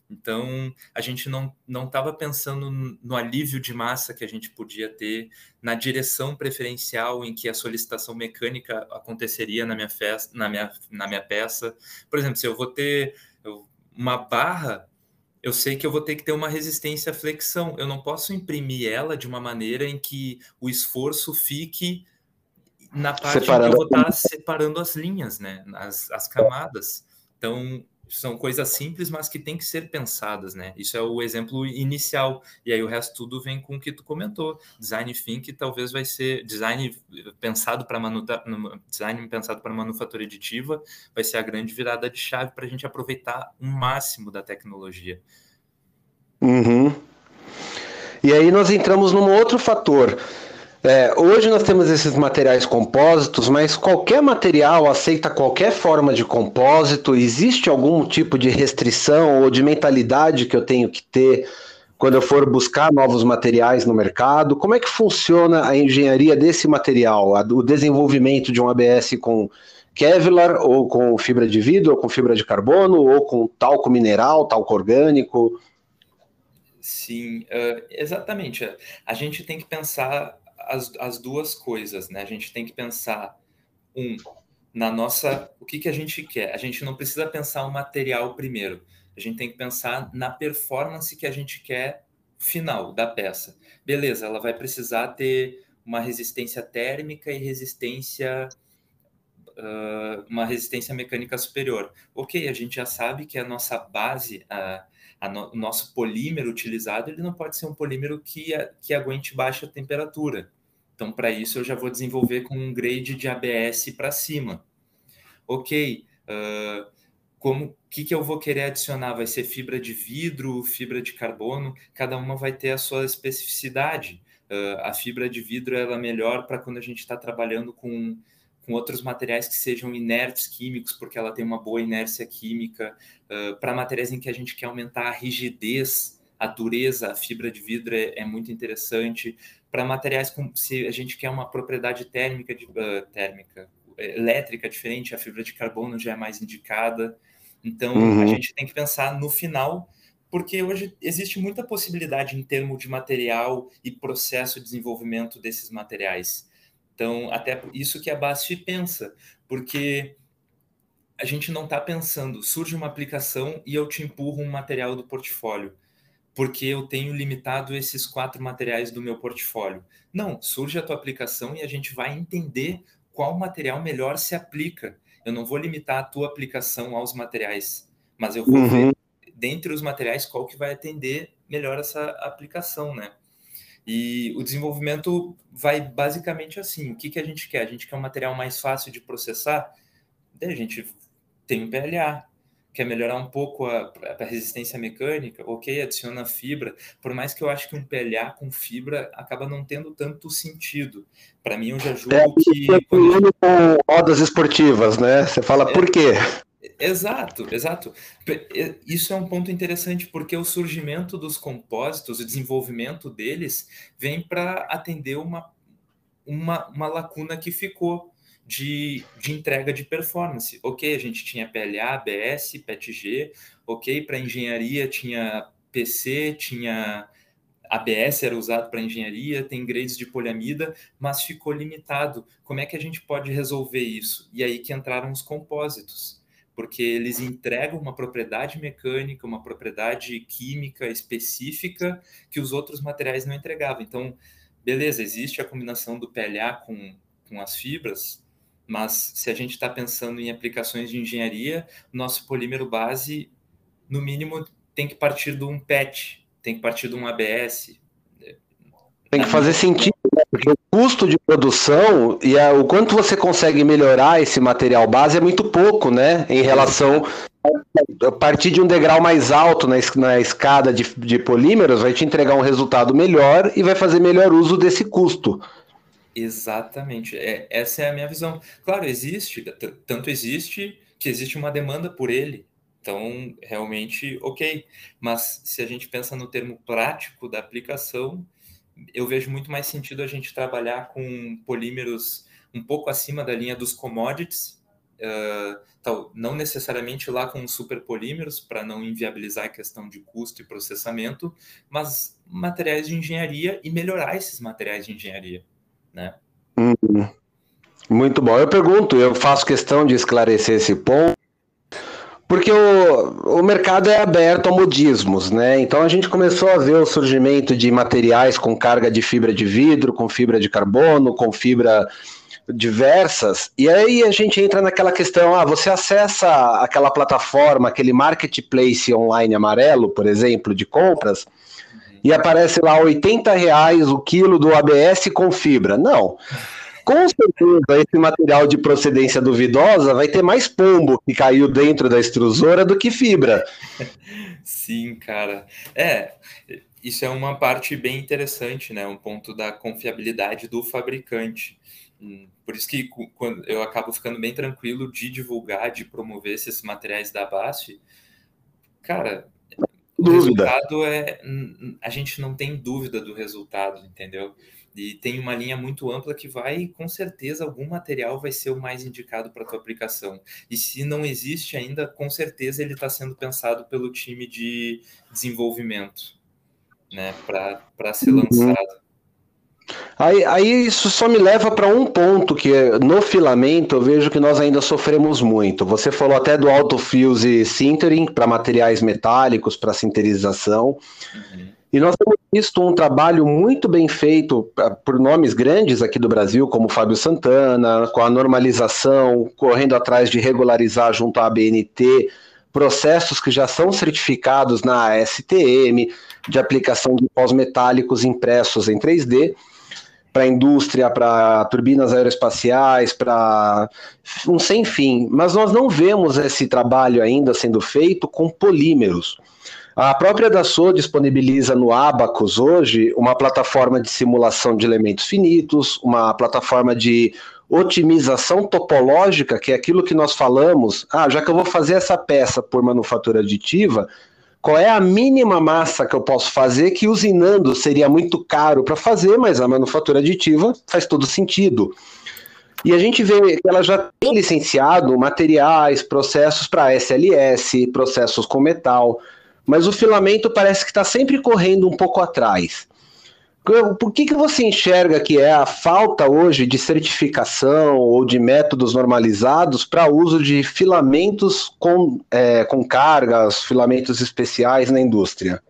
S2: Então, a gente não estava pensando no alívio de massa que a gente podia ter, na direção preferencial em que a solicitação mecânica aconteceria na minha, festa, na minha, na minha peça. Por exemplo, se eu vou ter uma barra, eu sei que eu vou ter que ter uma resistência à flexão. Eu não posso imprimir ela de uma maneira em que o esforço fique na parte separando. que eu vou estar separando as linhas, né? as, as camadas. Então, são coisas simples, mas que tem que ser pensadas, né? Isso é o exemplo inicial. E aí o resto tudo vem com o que tu comentou. Design think talvez vai ser design pensado para design pensado para manufatura aditiva vai ser a grande virada de chave para a gente aproveitar o máximo da tecnologia.
S1: Uhum. E aí nós entramos num outro fator é, hoje nós temos esses materiais compósitos, mas qualquer material aceita qualquer forma de compósito? Existe algum tipo de restrição ou de mentalidade que eu tenho que ter quando eu for buscar novos materiais no mercado? Como é que funciona a engenharia desse material, o desenvolvimento de um ABS com Kevlar, ou com fibra de vidro, ou com fibra de carbono, ou com talco mineral, talco orgânico?
S2: Sim, uh, exatamente. A gente tem que pensar as, as duas coisas, né? A gente tem que pensar, um, na nossa. O que, que a gente quer? A gente não precisa pensar o material primeiro. A gente tem que pensar na performance que a gente quer final da peça. Beleza, ela vai precisar ter uma resistência térmica e resistência. Uh, uma resistência mecânica superior. Ok, a gente já sabe que a nossa base, a, o nosso polímero utilizado ele não pode ser um polímero que, que aguente baixa temperatura. Então, para isso, eu já vou desenvolver com um grade de ABS para cima. Ok, uh, como que, que eu vou querer adicionar? Vai ser fibra de vidro, fibra de carbono? Cada uma vai ter a sua especificidade. Uh, a fibra de vidro ela é melhor para quando a gente está trabalhando com com outros materiais que sejam inertes químicos, porque ela tem uma boa inércia química, uh, para materiais em que a gente quer aumentar a rigidez, a dureza, a fibra de vidro é, é muito interessante. Para materiais com, se a gente quer uma propriedade térmica, de, uh, térmica, elétrica diferente, a fibra de carbono já é mais indicada. Então, uhum. a gente tem que pensar no final, porque hoje existe muita possibilidade em termos de material e processo de desenvolvimento desses materiais. Então, até isso que a BASF pensa, porque a gente não está pensando, surge uma aplicação e eu te empurro um material do portfólio, porque eu tenho limitado esses quatro materiais do meu portfólio. Não, surge a tua aplicação e a gente vai entender qual material melhor se aplica. Eu não vou limitar a tua aplicação aos materiais, mas eu vou uhum. ver dentre os materiais qual que vai atender melhor essa aplicação, né? E o desenvolvimento vai basicamente assim: o que, que a gente quer? A gente quer um material mais fácil de processar? Daí a gente tem um PLA, quer melhorar um pouco a, a, resistência mecânica, ok, adiciona fibra. Por mais que eu acho que um PLA com fibra acaba não tendo tanto sentido. Para mim, eu já julgo é, que.
S1: Quando... com rodas esportivas, né? Você fala é, por quê?
S2: Exato, exato. Isso é um ponto interessante porque o surgimento dos compósitos, o desenvolvimento deles, vem para atender uma, uma, uma lacuna que ficou de, de entrega de performance. Ok, a gente tinha PLA, ABS, PETG, ok, para engenharia tinha PC, tinha ABS era usado para engenharia, tem grades de poliamida, mas ficou limitado. Como é que a gente pode resolver isso? E aí que entraram os compósitos porque eles entregam uma propriedade mecânica, uma propriedade química específica que os outros materiais não entregavam. Então, beleza, existe a combinação do PLA com, com as fibras, mas se a gente está pensando em aplicações de engenharia, nosso polímero base, no mínimo, tem que partir de um PET, tem que partir de um ABS.
S1: Tem que fazer sentido porque o custo de produção e a, o quanto você consegue melhorar esse material base é muito pouco, né? Em relação a partir de um degrau mais alto na, na escada de, de polímeros, vai te entregar um resultado melhor e vai fazer melhor uso desse custo.
S2: Exatamente, é, essa é a minha visão. Claro, existe, tanto existe que existe uma demanda por ele. Então, realmente, ok. Mas se a gente pensa no termo prático da aplicação, eu vejo muito mais sentido a gente trabalhar com polímeros um pouco acima da linha dos commodities, uh, tal, não necessariamente lá com superpolímeros, para não inviabilizar a questão de custo e processamento, mas materiais de engenharia e melhorar esses materiais de engenharia, né?
S1: Hum, muito bom. Eu pergunto, eu faço questão de esclarecer esse ponto, porque o, o mercado é aberto a modismos, né? Então a gente começou a ver o surgimento de materiais com carga de fibra de vidro, com fibra de carbono, com fibra diversas, e aí a gente entra naquela questão, ah, você acessa aquela plataforma, aquele marketplace online amarelo, por exemplo, de compras, e aparece lá 80 reais o quilo do ABS com fibra. Não. Com certeza, esse material de procedência duvidosa vai ter mais pombo que caiu dentro da extrusora do que fibra.
S2: Sim, cara. É, isso é uma parte bem interessante, né? Um ponto da confiabilidade do fabricante. Hum, por isso que quando eu acabo ficando bem tranquilo de divulgar, de promover esses materiais da BASF. Cara, dúvida. resultado é. A gente não tem dúvida do resultado, entendeu? E tem uma linha muito ampla que vai, com certeza, algum material vai ser o mais indicado para a tua aplicação. E se não existe ainda, com certeza ele está sendo pensado pelo time de desenvolvimento, né, para ser uhum. lançado.
S1: Aí, aí, isso só me leva para um ponto que no filamento eu vejo que nós ainda sofremos muito. Você falou até do autofuse sintering para materiais metálicos, para sinterização. Uhum. E nós temos visto um trabalho muito bem feito ah, por nomes grandes aqui do Brasil, como Fábio Santana, com a normalização, correndo atrás de regularizar junto à ABNT processos que já são certificados na ASTM, de aplicação de pós-metálicos impressos em 3D, para indústria, para turbinas aeroespaciais, para um sem fim. Mas nós não vemos esse trabalho ainda sendo feito com polímeros. A própria Dassault disponibiliza no Abacus hoje uma plataforma de simulação de elementos finitos, uma plataforma de otimização topológica, que é aquilo que nós falamos. Ah, já que eu vou fazer essa peça por manufatura aditiva, qual é a mínima massa que eu posso fazer que usinando seria muito caro para fazer, mas a manufatura aditiva faz todo sentido. E a gente vê que ela já tem licenciado materiais, processos para SLS, processos com metal mas o filamento parece que está sempre correndo um pouco atrás. Por que, que você enxerga que é a falta hoje de certificação ou de métodos normalizados para uso de filamentos com, é, com cargas, filamentos especiais na indústria?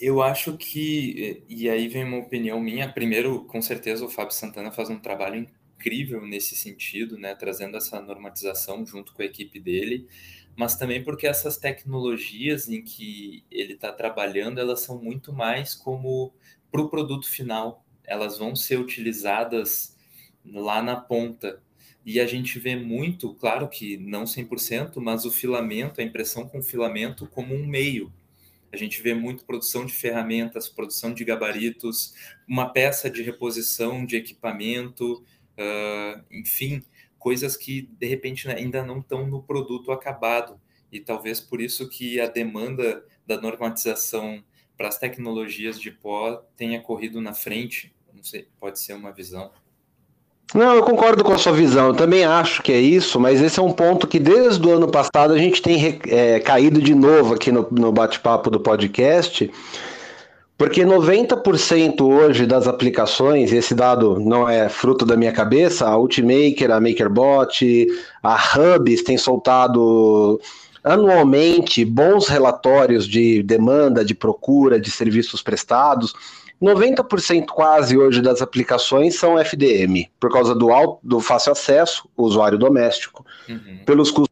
S2: Eu acho que, e aí vem uma opinião minha, primeiro, com certeza o Fábio Santana faz um trabalho incrível nesse sentido, né, trazendo essa normatização junto com a equipe dele mas também porque essas tecnologias em que ele está trabalhando, elas são muito mais como para o produto final. Elas vão ser utilizadas lá na ponta. E a gente vê muito, claro que não 100%, mas o filamento, a impressão com filamento como um meio. A gente vê muito produção de ferramentas, produção de gabaritos, uma peça de reposição de equipamento, uh, enfim, coisas que de repente ainda não estão no produto acabado e talvez por isso que a demanda da normatização para as tecnologias de pó tenha corrido na frente. Não sei, pode ser uma visão.
S1: Não, eu concordo com a sua visão. Eu também acho que é isso, mas esse é um ponto que desde o ano passado a gente tem é, caído de novo aqui no, no bate-papo do podcast, porque 90% hoje das aplicações, esse dado não é fruto da minha cabeça, a Ultimaker, a MakerBot, a Hubs tem soltado anualmente bons relatórios de demanda, de procura, de serviços prestados. 90% quase hoje das aplicações são FDM, por causa do, alto, do fácil acesso, usuário doméstico, uhum. pelos custos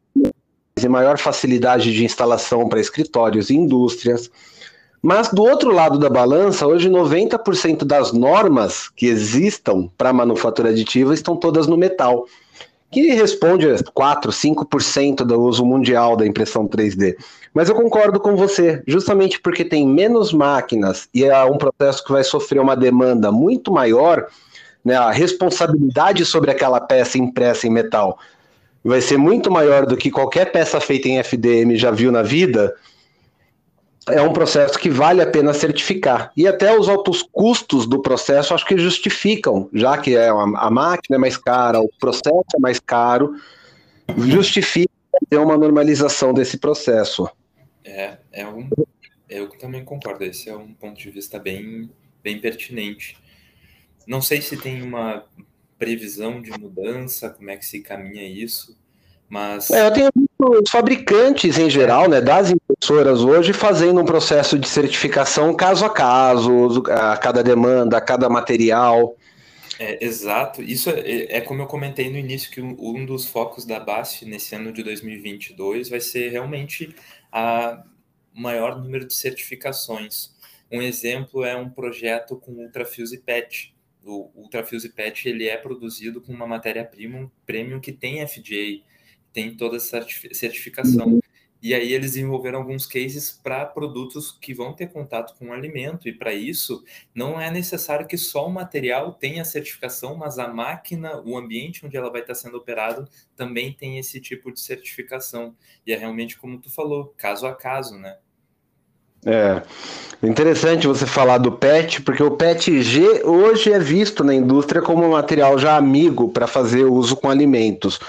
S1: e maior facilidade de instalação para escritórios e indústrias. Mas do outro lado da balança, hoje 90% das normas que existam para manufatura aditiva estão todas no metal que responde a 4, 5% do uso mundial da impressão 3D. Mas eu concordo com você, justamente porque tem menos máquinas e é um processo que vai sofrer uma demanda muito maior, né, a responsabilidade sobre aquela peça impressa em metal vai ser muito maior do que qualquer peça feita em FDM já viu na vida é um processo que vale a pena certificar. E até os altos custos do processo acho que justificam, já que é a máquina é mais cara, o processo é mais caro, justifica ter uma normalização desse processo.
S2: É, é um, eu também concordo, esse é um ponto de vista bem, bem pertinente. Não sei se tem uma previsão de mudança, como é que se caminha isso, mas...
S1: É, eu tenho os fabricantes em geral, né, das impressoras hoje, fazendo um processo de certificação caso a caso, a cada demanda, a cada material.
S2: É, exato. Isso é, é, como eu comentei no início, que um, um dos focos da BASF nesse ano de 2022 vai ser realmente a maior número de certificações. Um exemplo é um projeto com Ultrafuse PET. O Ultrafuse PET ele é produzido com uma matéria-prima premium que tem FDA, tem toda essa certificação. E aí eles desenvolveram alguns cases para produtos que vão ter contato com o alimento, e para isso não é necessário que só o material tenha certificação, mas a máquina, o ambiente onde ela vai estar sendo operado também tem esse tipo de certificação. E é realmente como tu falou, caso a caso, né?
S1: É. Interessante você falar do PET, porque o PETG hoje é visto na indústria como um material já amigo para fazer uso com alimentos.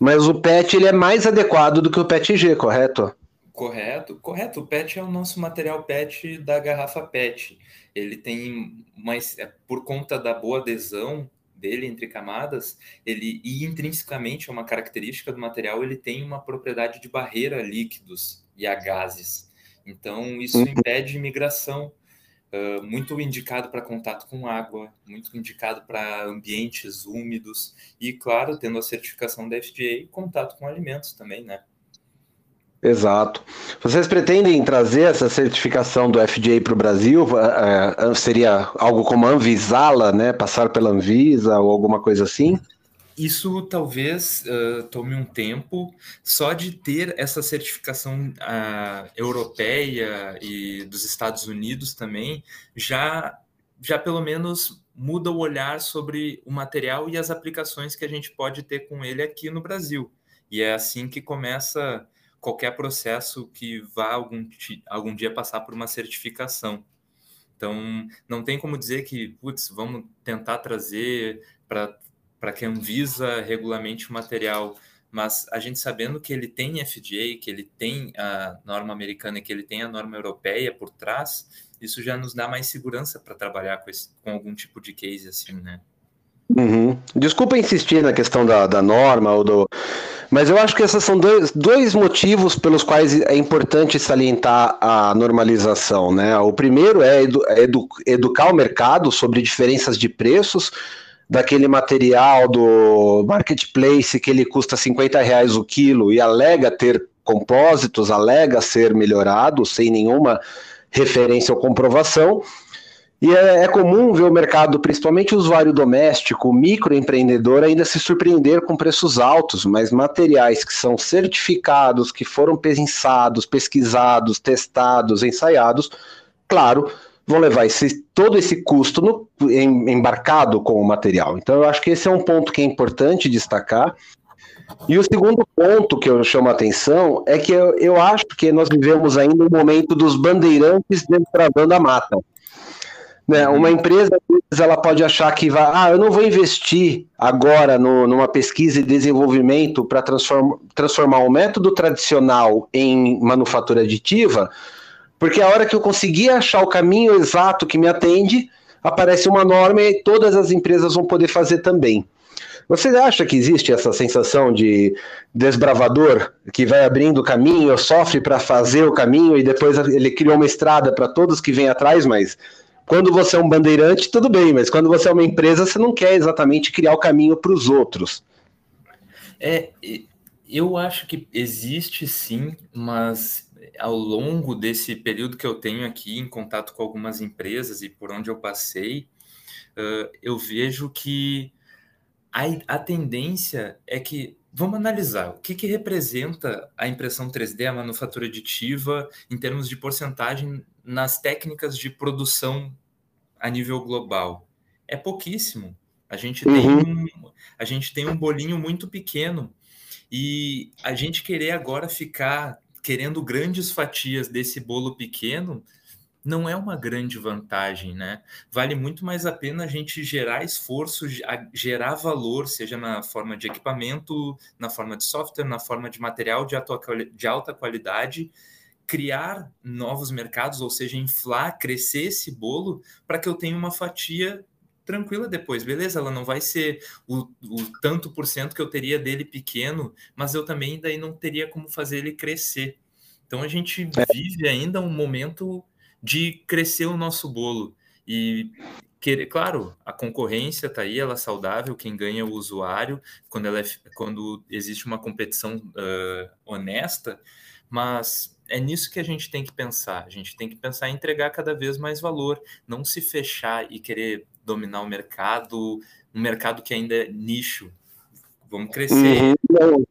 S1: Mas o PET ele é mais adequado do que o PETG, correto?
S2: Correto, correto. O PET é o nosso material PET da garrafa PET. Ele tem mais, é, por conta da boa adesão dele entre camadas, ele e intrinsecamente é uma característica do material, ele tem uma propriedade de barreira a líquidos e a gases. Então isso uhum. impede migração Uh, muito indicado para contato com água, muito indicado para ambientes úmidos e, claro, tendo a certificação da FDA, contato com alimentos também, né?
S1: Exato. Vocês pretendem trazer essa certificação do FDA para o Brasil? Uh, seria algo como Anvisala, né? Passar pela Anvisa ou alguma coisa assim?
S2: Isso talvez uh, tome um tempo, só de ter essa certificação uh, europeia e dos Estados Unidos também, já, já pelo menos muda o olhar sobre o material e as aplicações que a gente pode ter com ele aqui no Brasil. E é assim que começa qualquer processo que vá algum, algum dia passar por uma certificação. Então, não tem como dizer que, putz, vamos tentar trazer para para que a Anvisa regulamente o material, mas a gente sabendo que ele tem FDA, que ele tem a norma americana e que ele tem a norma europeia por trás, isso já nos dá mais segurança para trabalhar com, esse, com algum tipo de case assim, né?
S1: Uhum. Desculpa insistir na questão da, da norma ou do. Mas eu acho que esses são dois, dois motivos pelos quais é importante salientar a normalização. Né? O primeiro é edu, é edu, educar o mercado sobre diferenças de preços, daquele material do marketplace que ele custa 50 reais o quilo e alega ter compósitos, alega ser melhorado sem nenhuma referência ou comprovação. E é, é, comum ver o mercado, principalmente o usuário doméstico, o microempreendedor, ainda se surpreender com preços altos, mas materiais que são certificados, que foram pensados, pesquisados, testados, ensaiados, claro, vão levar esse, todo esse custo no, em, embarcado com o material. Então, eu acho que esse é um ponto que é importante destacar. E o segundo ponto que eu chamo a atenção é que eu, eu acho que nós vivemos ainda um momento dos bandeirantes desbravando a mata. Né? Uhum. Uma empresa ela pode achar que vai, ah, eu não vou investir agora no, numa pesquisa e desenvolvimento para transform, transformar o método tradicional em manufatura aditiva, porque a hora que eu conseguir achar o caminho exato que me atende, aparece uma norma e todas as empresas vão poder fazer também. Você acha que existe essa sensação de desbravador que vai abrindo o caminho, sofre para fazer o caminho e depois ele criou uma estrada para todos que vêm atrás, mas quando você é um bandeirante, tudo bem, mas quando você é uma empresa, você não quer exatamente criar o caminho para os outros.
S2: É, eu acho que existe sim, mas ao longo desse período que eu tenho aqui em contato com algumas empresas e por onde eu passei, uh, eu vejo que a, a tendência é que Vamos analisar o que, que representa a impressão 3D, a manufatura aditiva, em termos de porcentagem nas técnicas de produção a nível global. É pouquíssimo. A gente, uhum. tem, um, a gente tem um bolinho muito pequeno. E a gente querer agora ficar querendo grandes fatias desse bolo pequeno não é uma grande vantagem, né? Vale muito mais a pena a gente gerar esforço, gerar valor, seja na forma de equipamento, na forma de software, na forma de material de, alta qualidade, criar novos mercados, ou seja, inflar, crescer esse bolo para que eu tenha uma fatia tranquila depois, beleza? Ela não vai ser o, o, tanto por cento que eu teria dele pequeno, mas eu também daí não teria como fazer ele crescer. Então a gente é. vive ainda um momento de crescer o nosso bolo. E, querer, claro, a concorrência está aí, ela é saudável, quem ganha é o usuário, quando, ela é, quando existe uma competição uh, honesta, mas é nisso que a gente tem que pensar. A gente tem que pensar em entregar cada vez mais valor, não se fechar e querer dominar o mercado, um mercado que ainda é nicho. Vamos crescer. Uhum.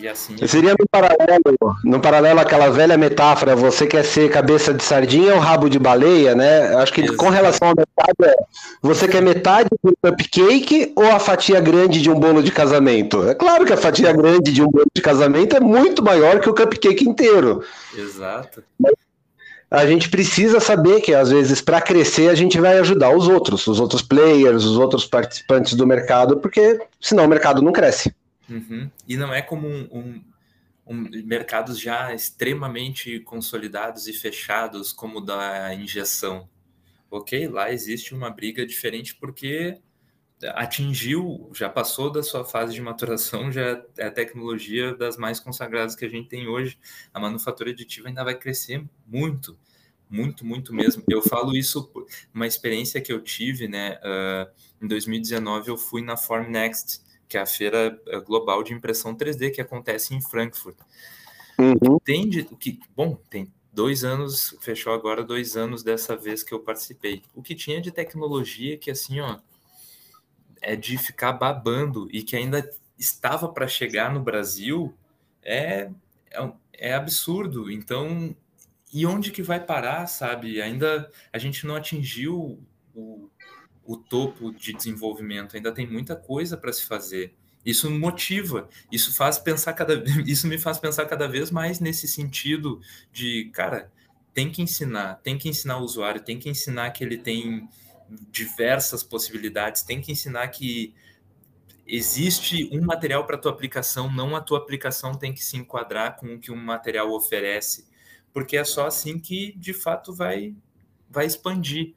S1: E assim. Seria no paralelo, no paralelo aquela velha metáfora, você quer ser cabeça de sardinha ou rabo de baleia, né? Acho que Exato. com relação ao mercado é, você quer metade do cupcake ou a fatia grande de um bolo de casamento? É claro que a fatia grande de um bolo de casamento é muito maior que o cupcake inteiro.
S2: Exato.
S1: A gente precisa saber que às vezes para crescer a gente vai ajudar os outros, os outros players, os outros participantes do mercado, porque senão o mercado não cresce.
S2: Uhum. E não é como um, um, um, mercados já extremamente consolidados e fechados, como da injeção. Ok, lá existe uma briga diferente porque atingiu, já passou da sua fase de maturação, já é a tecnologia das mais consagradas que a gente tem hoje. A manufatura aditiva ainda vai crescer muito, muito, muito mesmo. Eu falo isso, uma experiência que eu tive, né? Uh, em 2019 eu fui na Formnext, que é a feira eh, global de impressão 3D que acontece em Frankfurt. Uhum. Tem de, que, bom, tem dois anos, fechou agora dois anos dessa vez que eu participei. O que tinha de tecnologia que assim, ó, é de ficar babando e que ainda estava para chegar no Brasil é, é, é absurdo. Então, e onde que vai parar, sabe? Ainda a gente não atingiu o, o topo de desenvolvimento, ainda tem muita coisa para se fazer. Isso motiva, isso faz pensar cada isso me faz pensar cada vez mais nesse sentido de, cara, tem que ensinar, tem que ensinar o usuário, tem que ensinar que ele tem diversas possibilidades, tem que ensinar que existe um material para tua aplicação, não a tua aplicação tem que se enquadrar com o que um material oferece, porque é só assim que de fato vai vai expandir.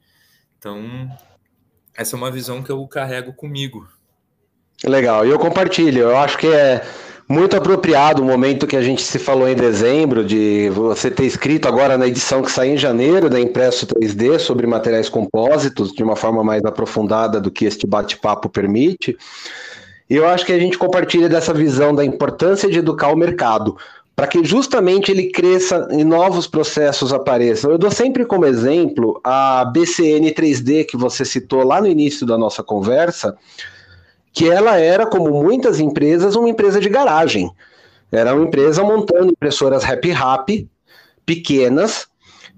S2: Então, essa é uma visão que eu carrego comigo.
S1: Legal, e eu compartilho. Eu acho que é muito apropriado o momento que a gente se falou em dezembro, de você ter escrito agora na edição que sai em janeiro da Impresso 3D sobre materiais compósitos, de uma forma mais aprofundada do que este bate-papo permite. E eu acho que a gente compartilha dessa visão da importância de educar o mercado para que justamente ele cresça e novos processos apareçam. Eu dou sempre como exemplo a BCN 3D que você citou lá no início da nossa conversa, que ela era, como muitas empresas, uma empresa de garagem. Era uma empresa montando impressoras Happy, pequenas,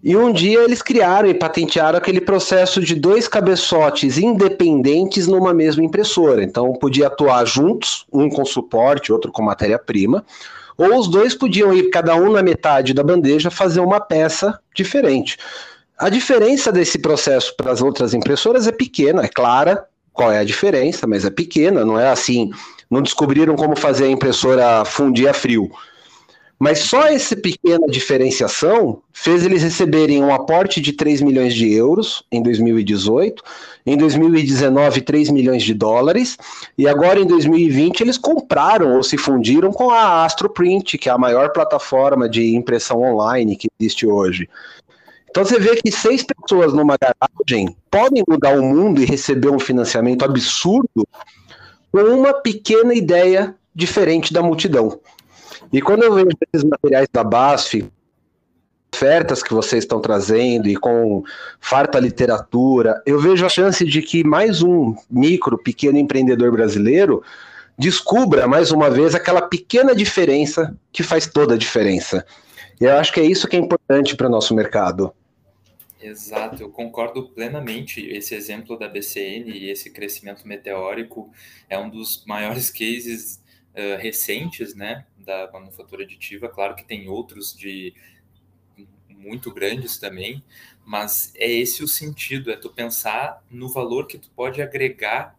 S1: E um dia eles criaram e patentearam aquele processo de dois cabeçotes independentes numa mesma impressora. Então podia atuar juntos, um com suporte, outro com matéria-prima, ou os dois podiam ir cada um na metade da bandeja fazer uma peça diferente. A diferença desse processo para as outras impressoras é pequena, é clara qual é a diferença, mas é pequena, não é assim, não descobriram como fazer a impressora fundir a frio. Mas só essa pequena diferenciação fez eles receberem um aporte de 3 milhões de euros em 2018, em 2019 3 milhões de dólares, e agora em 2020 eles compraram ou se fundiram com a Astroprint, que é a maior plataforma de impressão online que existe hoje. Então você vê que seis pessoas numa garagem podem mudar o mundo e receber um financiamento absurdo com uma pequena ideia diferente da multidão. E quando eu vejo esses materiais da BASF, ofertas que vocês estão trazendo e com farta literatura, eu vejo a chance de que mais um micro, pequeno empreendedor brasileiro descubra mais uma vez aquela pequena diferença que faz toda a diferença. E eu acho que é isso que é importante para o nosso mercado.
S2: Exato, eu concordo plenamente. Esse exemplo da BCN e esse crescimento meteórico é um dos maiores cases uh, recentes, né, da manufatura aditiva. Claro que tem outros de muito grandes também, mas é esse o sentido, é tu pensar no valor que tu pode agregar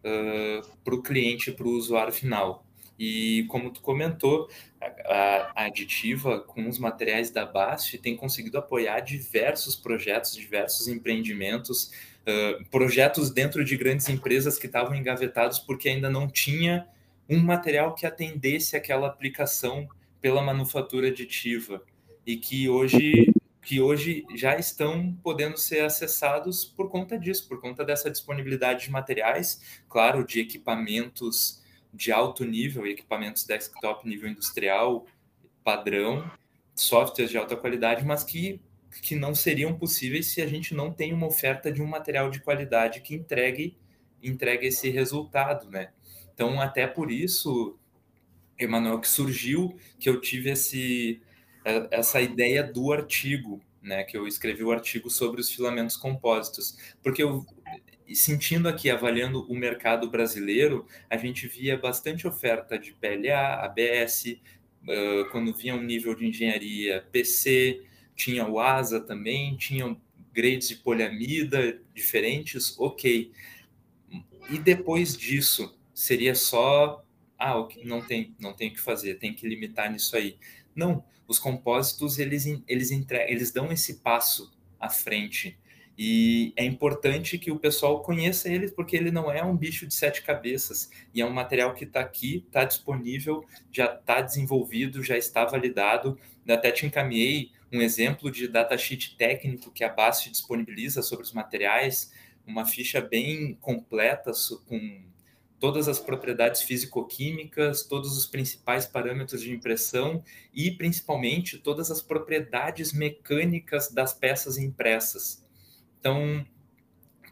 S2: uh, para o cliente, para o usuário final. E como tu comentou, a, aditiva com os materiais da BASF tem conseguido apoiar diversos projetos, diversos empreendimentos, uh, projetos dentro de grandes empresas que estavam engavetados porque ainda não tinha um material que atendesse aquela aplicação pela manufatura aditiva. E que hoje que hoje já estão podendo ser acessados por conta disso, por conta dessa disponibilidade de materiais, claro, de equipamentos de alto nível, equipamentos desktop nível industrial, padrão, softwares de alta qualidade, mas que, que não seriam possíveis se a gente não tem uma oferta de um material de qualidade que entregue, entregue esse resultado, né? Então, até por isso, Emanuel, que surgiu que eu tive esse, é, essa ideia do artigo, né? Que eu escrevi o artigo sobre os filamentos compósitos, porque eu sentindo aqui, avaliando o mercado brasileiro, a gente via bastante oferta de PLA, ABS, quando vinha um nível de engenharia PC, tinha o ASA também, tinham grades de poliamida diferentes, ok. E depois disso, seria só, ah, não tem, não tem o que fazer, tem que limitar nisso aí. Não, os compósitos, eles, eles, entre, eles dão esse passo à frente, e é importante que o pessoal conheça ele, porque ele não é um bicho de sete cabeças. E é um material que está aqui, está disponível, já está desenvolvido, já está validado. Eu até te encaminhei um exemplo de datasheet técnico que a BASF disponibiliza sobre os materiais, uma ficha bem completa com todas as propriedades físico-químicas, todos os principais parâmetros de impressão e, principalmente, todas as propriedades mecânicas das peças impressas. Então,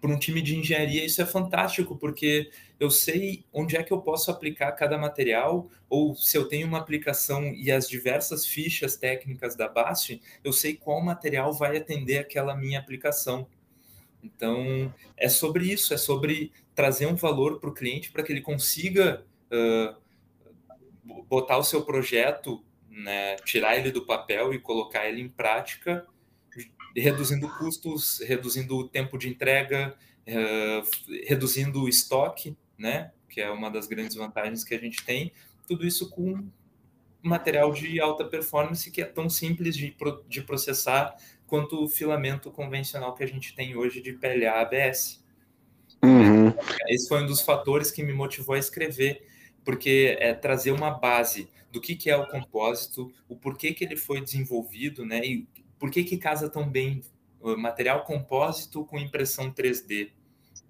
S2: para um time de engenharia, isso é fantástico, porque eu sei onde é que eu posso aplicar cada material, ou se eu tenho uma aplicação e as diversas fichas técnicas da BASF, eu sei qual material vai atender aquela minha aplicação. Então, é sobre isso, é sobre trazer um valor para o cliente para que ele consiga uh, botar o seu projeto, né, tirar ele do papel e colocar ele em prática reduzindo custos, reduzindo o tempo de entrega, uh, reduzindo o estoque, né? Que é uma das grandes vantagens que a gente tem. Tudo isso com material de alta performance que é tão simples de, de processar quanto o filamento convencional que a gente tem hoje de PLA ABS. Uhum. Esse foi um dos fatores que me motivou a escrever, porque é trazer uma base do que, que é o compósito, o porquê que ele foi desenvolvido, né, e por que, que casa tão bem material compósito com impressão 3D?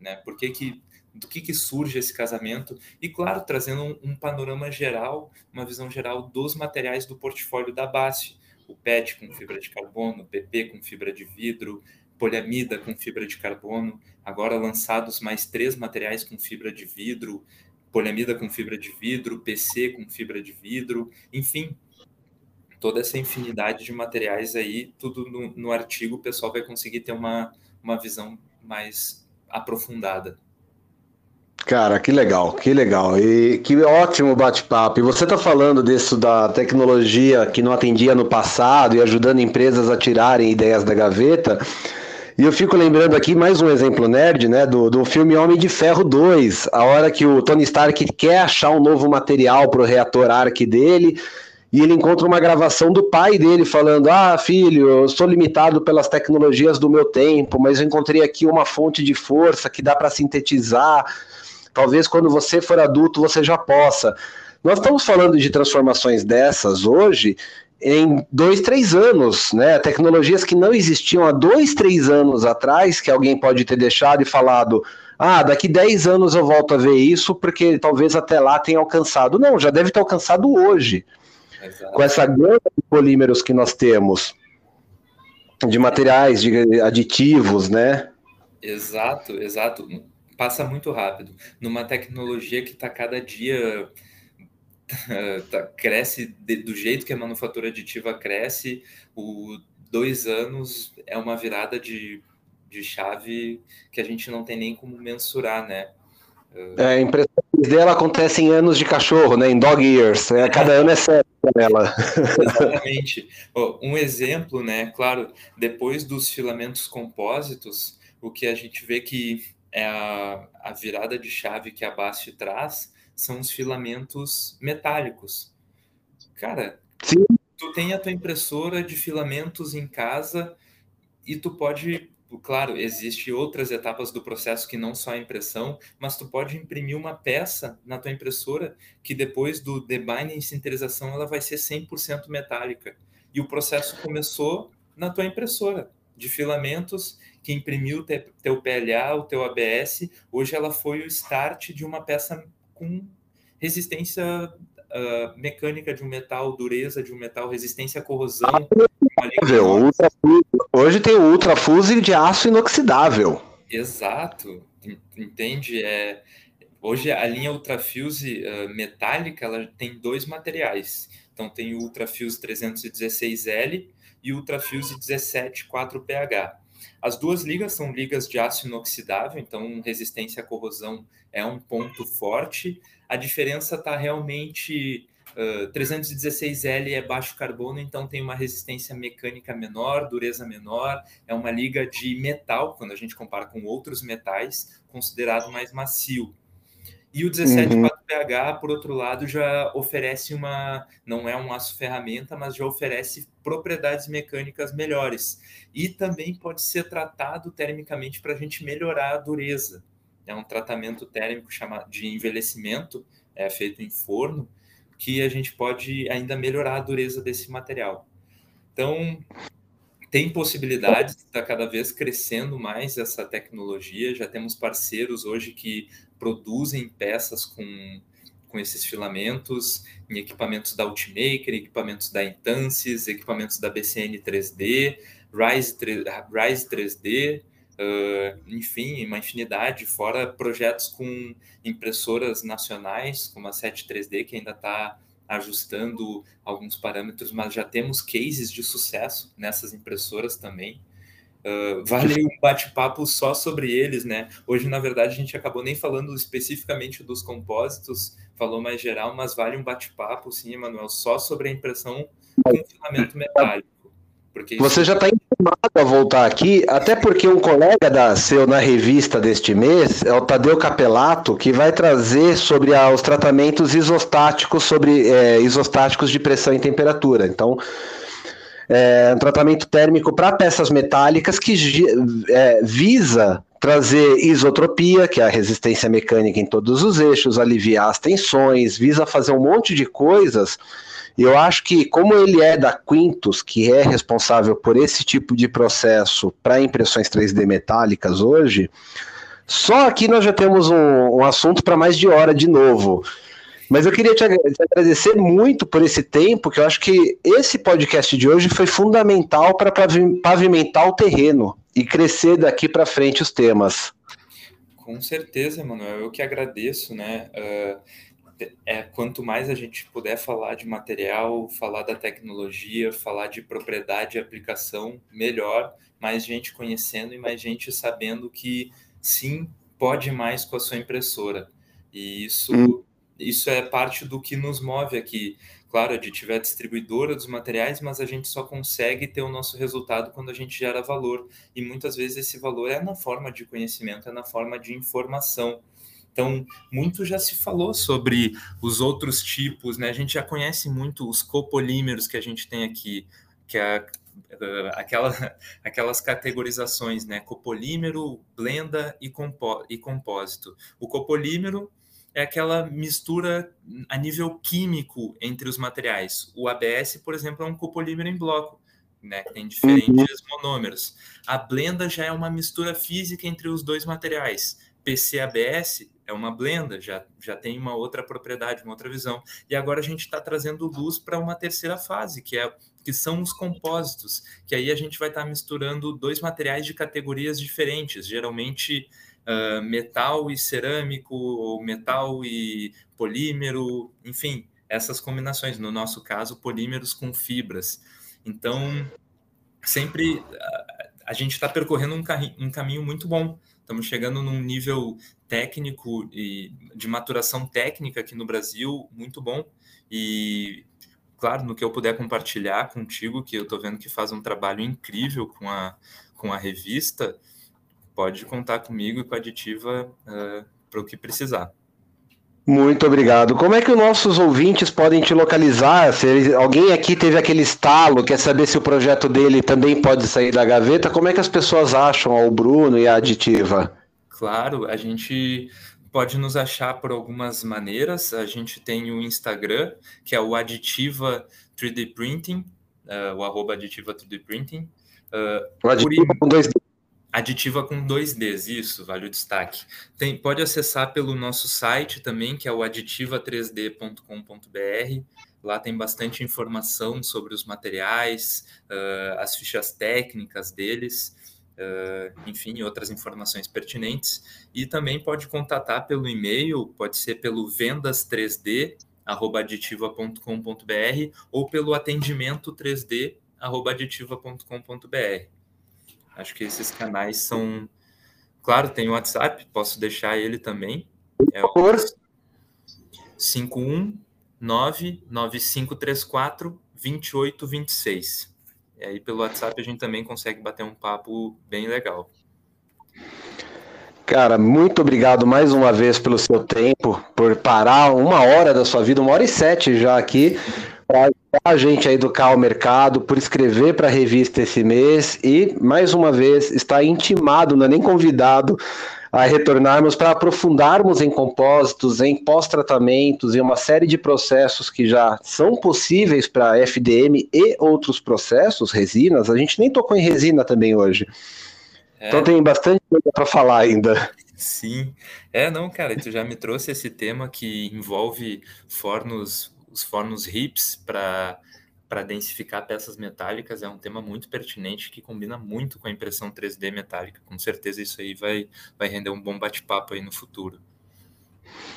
S2: Né? Por que, que do que, que surge esse casamento? E, claro, trazendo um, um, panorama geral, uma visão geral dos materiais do portfólio da BASF. O PET com fibra de carbono, PP com fibra de vidro, poliamida com fibra de carbono, agora lançados mais três materiais com fibra de vidro, poliamida com fibra de vidro, PC com fibra de vidro, enfim, toda essa infinidade de materiais aí, tudo no, no artigo, o pessoal vai conseguir ter uma, uma visão mais aprofundada.
S1: Cara, que legal, que legal. E que ótimo bate-papo. E você está falando disso da tecnologia que não atendia no passado e ajudando empresas a tirarem ideias da gaveta. E eu fico lembrando aqui mais um exemplo nerd, né, do, do filme Homem de Ferro 2, a hora que o Tony Stark quer achar um novo material para o reator Ark dele, e ele encontra uma gravação do pai dele falando: Ah, filho, eu sou limitado pelas tecnologias do meu tempo, mas eu encontrei aqui uma fonte de força que dá para sintetizar. Talvez quando você for adulto você já possa. Nós estamos falando de transformações dessas hoje em dois, três anos, né? Tecnologias que não existiam há dois, três anos atrás, que alguém pode ter deixado e falado. Ah, daqui 10 anos eu volto a ver isso, porque talvez até lá tenha alcançado. Não, já deve ter alcançado hoje. Exato. Com essa gama de polímeros que nós temos, de materiais, de aditivos, né?
S2: Exato, exato passa muito rápido. Numa tecnologia que está cada dia tá, cresce de, do jeito que a manufatura aditiva cresce, o dois anos é uma virada de, de chave que a gente não tem nem como mensurar, né?
S1: É, a impressão dela acontece em anos de cachorro, né? Em dog years. É, cada ano é certo nela.
S2: Exatamente. um exemplo, né? Claro, depois dos filamentos compósitos, o que a gente vê que é a, a virada de chave que a Bast traz são os filamentos metálicos. Cara, Sim. tu tem a tua impressora de filamentos em casa e tu pode, claro, existe outras etapas do processo que não só a impressão, mas tu pode imprimir uma peça na tua impressora que depois do debinding e sinterização ela vai ser 100% metálica. E o processo começou na tua impressora de filamentos que imprimiu o teu PLA, o teu ABS, hoje ela foi o start de uma peça com resistência uh, mecânica de um metal, dureza de um metal, resistência à corrosão.
S1: Ah, hoje tem o ultrafuse de aço inoxidável.
S2: Exato, entende? É, hoje a linha Ultrafuse uh, metálica ela tem dois materiais. Então tem o Ultrafuse 316L e o Ultrafuse 17 4PH. As duas ligas são ligas de aço inoxidável, então resistência à corrosão é um ponto forte. A diferença está realmente uh, 316L é baixo carbono, então tem uma resistência mecânica menor, dureza menor, é uma liga de metal, quando a gente compara com outros metais, considerado mais macio. E o 174pH, uhum. por outro lado, já oferece uma. Não é um aço ferramenta, mas já oferece propriedades mecânicas melhores. E também pode ser tratado termicamente para a gente melhorar a dureza. É um tratamento térmico chamado de envelhecimento, é feito em forno, que a gente pode ainda melhorar a dureza desse material. Então, tem possibilidades, está cada vez crescendo mais essa tecnologia. Já temos parceiros hoje que produzem peças com, com esses filamentos em equipamentos da Ultimaker, equipamentos da Intances, equipamentos da BCN 3D, Rise, 3, Rise 3D, uh, enfim, uma infinidade, fora projetos com impressoras nacionais, como a 73D, que ainda está ajustando alguns parâmetros, mas já temos cases de sucesso nessas impressoras também. Uh, vale um bate-papo só sobre eles, né? Hoje, na verdade, a gente acabou nem falando especificamente dos compósitos, falou mais geral, mas vale um bate-papo, sim, Emanuel, só sobre a impressão com filamento metálico.
S1: Porque Você já está informado a voltar aqui, até porque um colega da seu na revista deste mês é o Tadeu Capelato, que vai trazer sobre os tratamentos isostáticos sobre é, isostáticos de pressão e temperatura. Então, é um tratamento térmico para peças metálicas que é, visa trazer isotropia, que é a resistência mecânica em todos os eixos, aliviar as tensões, visa fazer um monte de coisas. Eu acho que, como ele é da Quintus, que é responsável por esse tipo de processo para impressões 3D metálicas hoje, só aqui nós já temos um, um assunto para mais de hora de novo. Mas eu queria te agradecer muito por esse tempo, que eu acho que esse podcast de hoje foi fundamental para pavimentar o terreno e crescer daqui para frente os temas.
S2: Com certeza, Emanuel. Eu que agradeço, né? Uh, é, quanto mais a gente puder falar de material, falar da tecnologia, falar de propriedade e aplicação, melhor. Mais gente conhecendo e mais gente sabendo que sim, pode mais com a sua impressora. E isso, hum. isso é parte do que nos move aqui. Claro, a Aditivo é a distribuidora dos materiais, mas a gente só consegue ter o nosso resultado quando a gente gera valor. E muitas vezes esse valor é na forma de conhecimento, é na forma de informação. Então, muito já se falou sobre os outros tipos, né? A gente já conhece muito os copolímeros que a gente tem aqui, que é aquela, aquelas categorizações, né? Copolímero, blenda e, compó e compósito. O copolímero é aquela mistura a nível químico entre os materiais. O ABS, por exemplo, é um copolímero em bloco, né? Tem diferentes uhum. monômeros. A blenda já é uma mistura física entre os dois materiais. PCABS é uma blenda, já, já tem uma outra propriedade, uma outra visão. E agora a gente está trazendo luz para uma terceira fase, que, é, que são os compósitos, que aí a gente vai estar tá misturando dois materiais de categorias diferentes, geralmente uh, metal e cerâmico, ou metal e polímero, enfim, essas combinações. No nosso caso, polímeros com fibras. Então, sempre uh, a gente está percorrendo um, um caminho muito bom Estamos chegando num nível técnico e de maturação técnica aqui no Brasil muito bom. E, claro, no que eu puder compartilhar contigo, que eu estou vendo que faz um trabalho incrível com a, com a revista, pode contar comigo e com a Aditiva uh, para o que precisar.
S1: Muito obrigado. Como é que os nossos ouvintes podem te localizar? Se alguém aqui teve aquele estalo, quer saber se o projeto dele também pode sair da gaveta, como é que as pessoas acham o Bruno e a aditiva?
S2: Claro, a gente pode nos achar por algumas maneiras. A gente tem o Instagram, que é o Aditiva 3D Printing, uh, o arroba Aditiva 3D Printing.
S1: Uh, o Aditiva com dois
S2: Aditiva com dois Ds, isso, vale o destaque. Tem, pode acessar pelo nosso site também, que é o aditiva3d.com.br. Lá tem bastante informação sobre os materiais, uh, as fichas técnicas deles, uh, enfim, outras informações pertinentes. E também pode contatar pelo e-mail, pode ser pelo vendas3d aditiva.com.br ou pelo atendimento 3D aditiva.com.br. Acho que esses canais são. Claro, tem o WhatsApp, posso deixar ele também. É o 519-9534 2826. E aí, pelo WhatsApp, a gente também consegue bater um papo bem legal.
S1: Cara, muito obrigado mais uma vez pelo seu tempo, por parar uma hora da sua vida, uma hora e sete já aqui, para a gente a educar o mercado, por escrever para a revista esse mês e, mais uma vez, está intimado, não é nem convidado, a retornarmos para aprofundarmos em compósitos, em pós-tratamentos e uma série de processos que já são possíveis para FDM e outros processos, resinas. A gente nem tocou em resina também hoje. É. Então tem bastante coisa para falar ainda.
S2: Sim. É, não, cara, tu já me trouxe esse tema que envolve fornos os fornos HIPS para para densificar peças metálicas é um tema muito pertinente que combina muito com a impressão 3D metálica. Com certeza isso aí vai, vai render um bom bate-papo aí no futuro.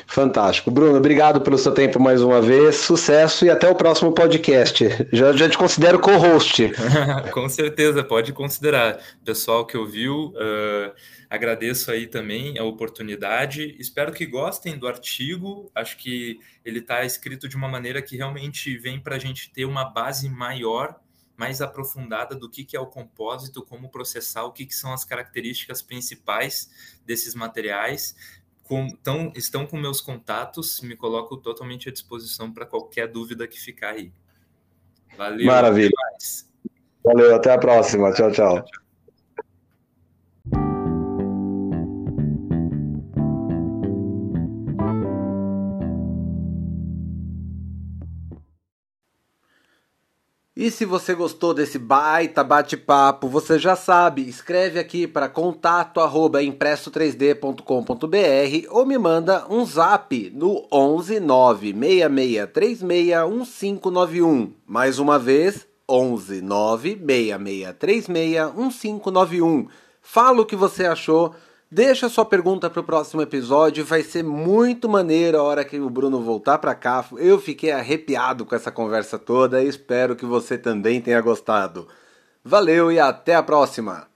S1: Fantástico. Bruno, obrigado pelo seu tempo mais uma vez. Sucesso e até o próximo podcast. Já, já te considero co-host.
S2: Com certeza, pode considerar. Pessoal que ouviu, uh, agradeço aí também a oportunidade. Espero que gostem do artigo. Acho que ele está escrito de uma maneira que realmente vem para a gente ter uma base maior mais aprofundada do que, que é o compósito, como processar, o que, que são as características principais desses materiais com, tão, estão com meus contatos, me coloco totalmente à disposição para qualquer dúvida que ficar aí.
S1: Valeu. Maravilha. Valeu, até a próxima. tchau. tchau. tchau. E se você gostou desse baita bate-papo, você já sabe, escreve aqui para contato@impresso3d.com.br ou me manda um zap no 11 966361591. Mais uma vez, 11 966361591. Fala o que você achou Deixa sua pergunta para o próximo episódio, vai ser muito maneiro a hora que o Bruno voltar para cá. Eu fiquei arrepiado com essa conversa toda e espero que você também tenha gostado. Valeu e até a próxima!